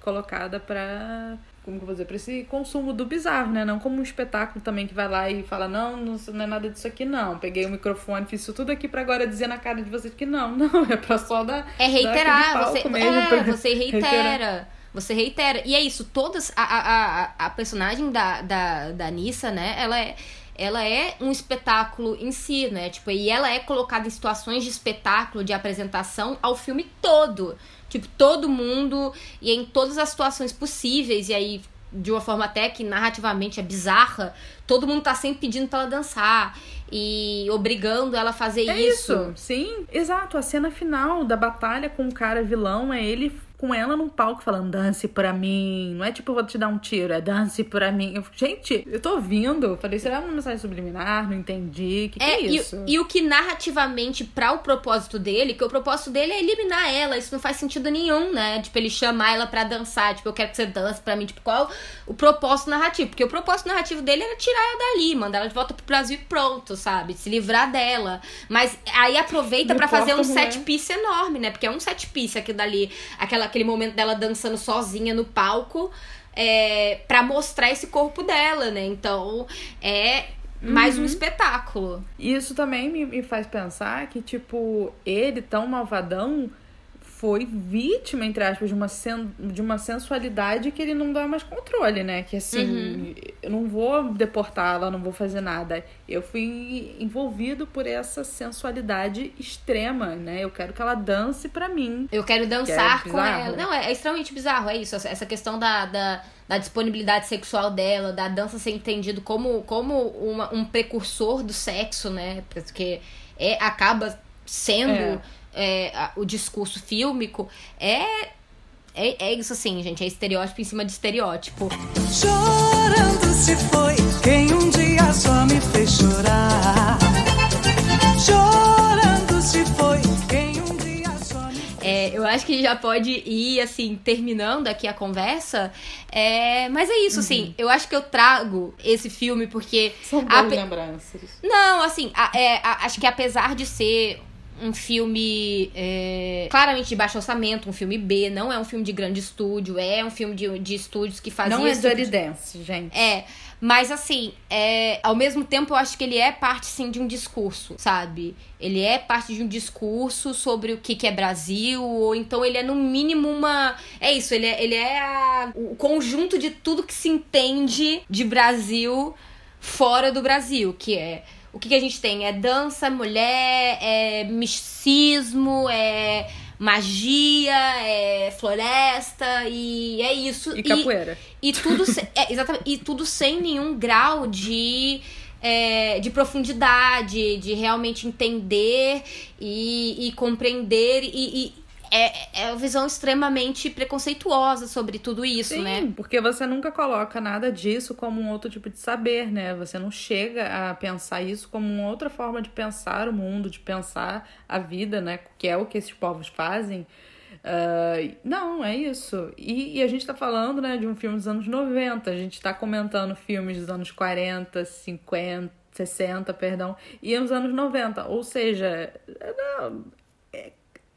colocada pra. Como que eu vou dizer? Pra esse consumo do bizarro, né? Não como um espetáculo também que vai lá e fala: não, não, não é nada disso aqui, não. Peguei o microfone, fiz isso tudo aqui pra agora dizer na cara de vocês que não. [laughs] Não, é pra só dar. É dar reiterar, aquele você, mesmo é, você [laughs] reitera. reiterar. Você reitera. E é isso, todas. A, a, a, a personagem da, da, da Nissa, né? Ela é. Ela é um espetáculo em si, né? Tipo, e ela é colocada em situações de espetáculo, de apresentação ao filme todo. Tipo, todo mundo e em todas as situações possíveis. E aí, de uma forma até que narrativamente é bizarra, todo mundo tá sempre pedindo pra ela dançar. E obrigando ela a fazer É isso. sim, exato. A cena final da batalha com o cara vilão é ele com ela num palco falando dance pra mim. Não é tipo, vou te dar um tiro, é dance pra mim. Eu, gente, eu tô ouvindo. Falei, será uma mensagem subliminar? Não entendi. Que que é, e- isso? E, o que narrativamente, pra o propósito dele, que o propósito dele é eliminar ela. Isso não faz sentido nenhum, né? Tipo, ele chamar ela pra dançar. Tipo, eu quero que você dance pra mim. Tipo, qual o propósito narrativo? Porque o propósito narrativo dele era tirar ela dali, mandar ela de volta pro Brasil e pronto, sabe? Se livrar dela. Mas aí aproveita pra fazer um mulher. set piece enorme, né? Porque é um set piece aquilo dali. Aquela, aquele momento dela dançando sozinha no palco. É, para mostrar esse corpo dela, né? Então, é mais Uhum. um espetáculo. Isso também me, me faz pensar que, tipo, ele, tão malvadão, foi vítima, entre aspas, de uma, sen- de uma sensualidade que ele não dá mais controle, né? Que assim, eu não vou deportá-la, não vou fazer nada. Eu fui envolvido por essa sensualidade extrema, né? Eu quero que ela dance pra mim. Eu quero dançar Que é com ela. Não, é, é extremamente bizarro, é isso. Essa essa questão da, da, da disponibilidade sexual dela, da dança ser entendido como, como uma- um precursor do sexo, né? Porque é, acaba sendo é, a- o discurso fílmico. É, é, é isso assim, gente. É estereótipo em cima de estereótipo. Chorando se foi quem um dia só me fez chorar. Chorando se foi quem um dia só me É, eu acho que já pode ir, assim, terminando aqui a conversa. É, mas é isso, assim. Eu acho que eu trago esse filme porque. São a boas pe- lembranças. Não, assim, a- é, a- acho que apesar de ser um filme é, claramente de baixo orçamento, um filme B, não é um filme de grande estúdio, é um filme de, de estúdios que faziam Não é tipo Dirty de- Dance, gente. É, mas assim, é, ao mesmo tempo eu acho que ele é parte, sim, de um discurso, sabe? Ele é parte de um discurso sobre o que, que é Brasil, ou então ele é no mínimo uma... É isso, ele é, ele é a- o conjunto de tudo que se entende de Brasil fora do Brasil, que é... O que, que a gente tem? É dança, mulher, é misticismo, é magia, é floresta e é isso. E capoeira. E tudo, é, exatamente, e tudo sem nenhum grau de, é, de profundidade, de realmente entender e, e compreender. E, e é, é uma visão extremamente preconceituosa sobre tudo isso, Sim, né? porque você nunca coloca nada disso como um outro tipo de saber, né? Você não chega a pensar isso como uma outra forma de pensar o mundo, de pensar a vida, né? Que é o que esses povos fazem. Ah, não, é isso. E, e a gente tá falando, né, de um filme dos anos 90. A gente tá comentando filmes dos anos 40, 50, 60, perdão, e nos anos 90. Ou seja, não,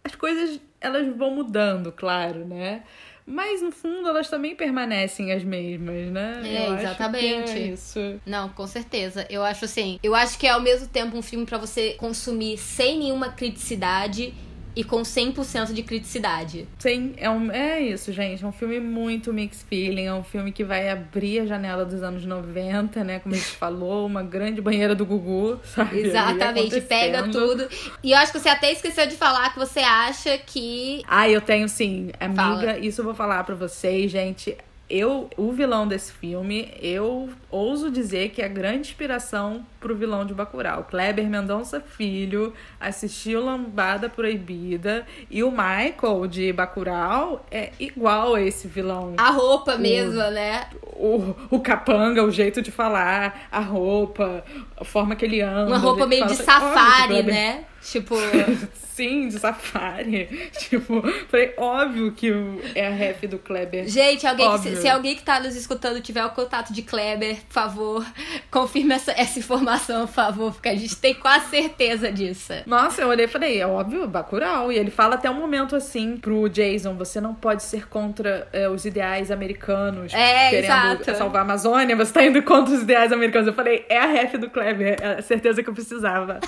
as coisas elas vão mudando, claro, né? Mas no fundo elas também permanecem as mesmas, né? É, Eu que exatamente. é isso. Não, com certeza. Eu acho assim. Eu acho que é ao mesmo tempo um filme pra você consumir sem nenhuma criticidade e com 100% de criticidade. Sim, é, um, é isso, gente. É um filme muito mixed feeling. É um filme que vai abrir a janela dos anos 90, né? Como a gente falou, uma grande banheira do Gugu, sabe? Exatamente, pega tudo. E eu acho que você até esqueceu de falar que você acha que. Ah, eu tenho sim, amiga. Fala. Isso eu vou falar pra vocês, gente. Eu, o vilão desse filme, eu ouso dizer que é a grande inspiração pro vilão de Bacurau. Kleber Mendonça Filho assistiu Lambada Proibida e o Michael de Bacurau é igual a esse vilão. A roupa mesmo, né? O, o capanga, o jeito de falar, a roupa, a forma que ele anda. Uma o roupa meio de safari, né? Tipo. [laughs] Sim, de safari. [laughs] Tipo, falei, óbvio que é a ref do Kleber. Gente, alguém que, se alguém que tá nos escutando tiver o contato de Kleber, por favor, [laughs] confirme essa, essa informação, por favor, porque a gente tem quase certeza disso. Nossa, eu olhei e falei, é óbvio, Bacurau. E ele fala até um momento assim pro Jason, você não pode ser contra é, os ideais americanos. É, querendo exato. salvar a Amazônia, você tá indo contra os ideais americanos. Eu falei, é a ref do Kleber, é a certeza que eu precisava.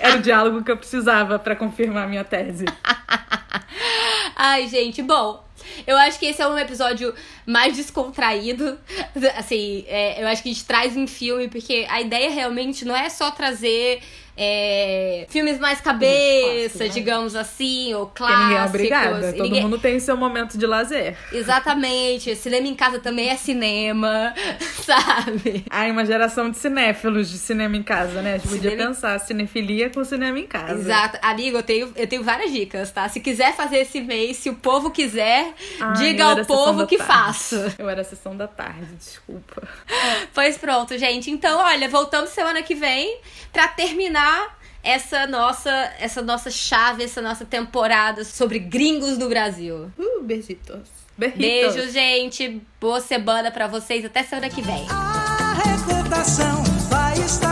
Era o diálogo que eu precisava pra confirmar minha tese. [laughs] Ai, gente, bom. Eu acho que esse é um episódio mais descontraído. Assim, é, eu acho que a gente traz um filme, porque a ideia realmente não é só trazer é, filmes mais cabeça, clássicos, né? digamos assim, ou Porque ninguém é clássicos. obrigada. Todo ninguém- mundo tem seu momento de lazer. Exatamente. Cinema em casa também é cinema, [laughs] sabe? Ai, uma geração de cinéfilos de cinema em casa, né? A gente podia Cinema em- pensar cinefilia com cinema em casa. Exato. Amigo, eu tenho, eu tenho várias dicas, tá? Se quiser fazer esse mês, se o povo quiser, Ai, Diga ao povo que tarde. faço. Eu era a sessão da tarde, desculpa. Pois pronto, gente. Então, olha, voltamos semana que vem pra terminar essa nossa, essa nossa chave, essa nossa temporada sobre gringos no Brasil. Uh, beijitos. Beijitos. Beijo, gente. Boa semana pra vocês. Até semana que vem. A recordação vai estar pra sempre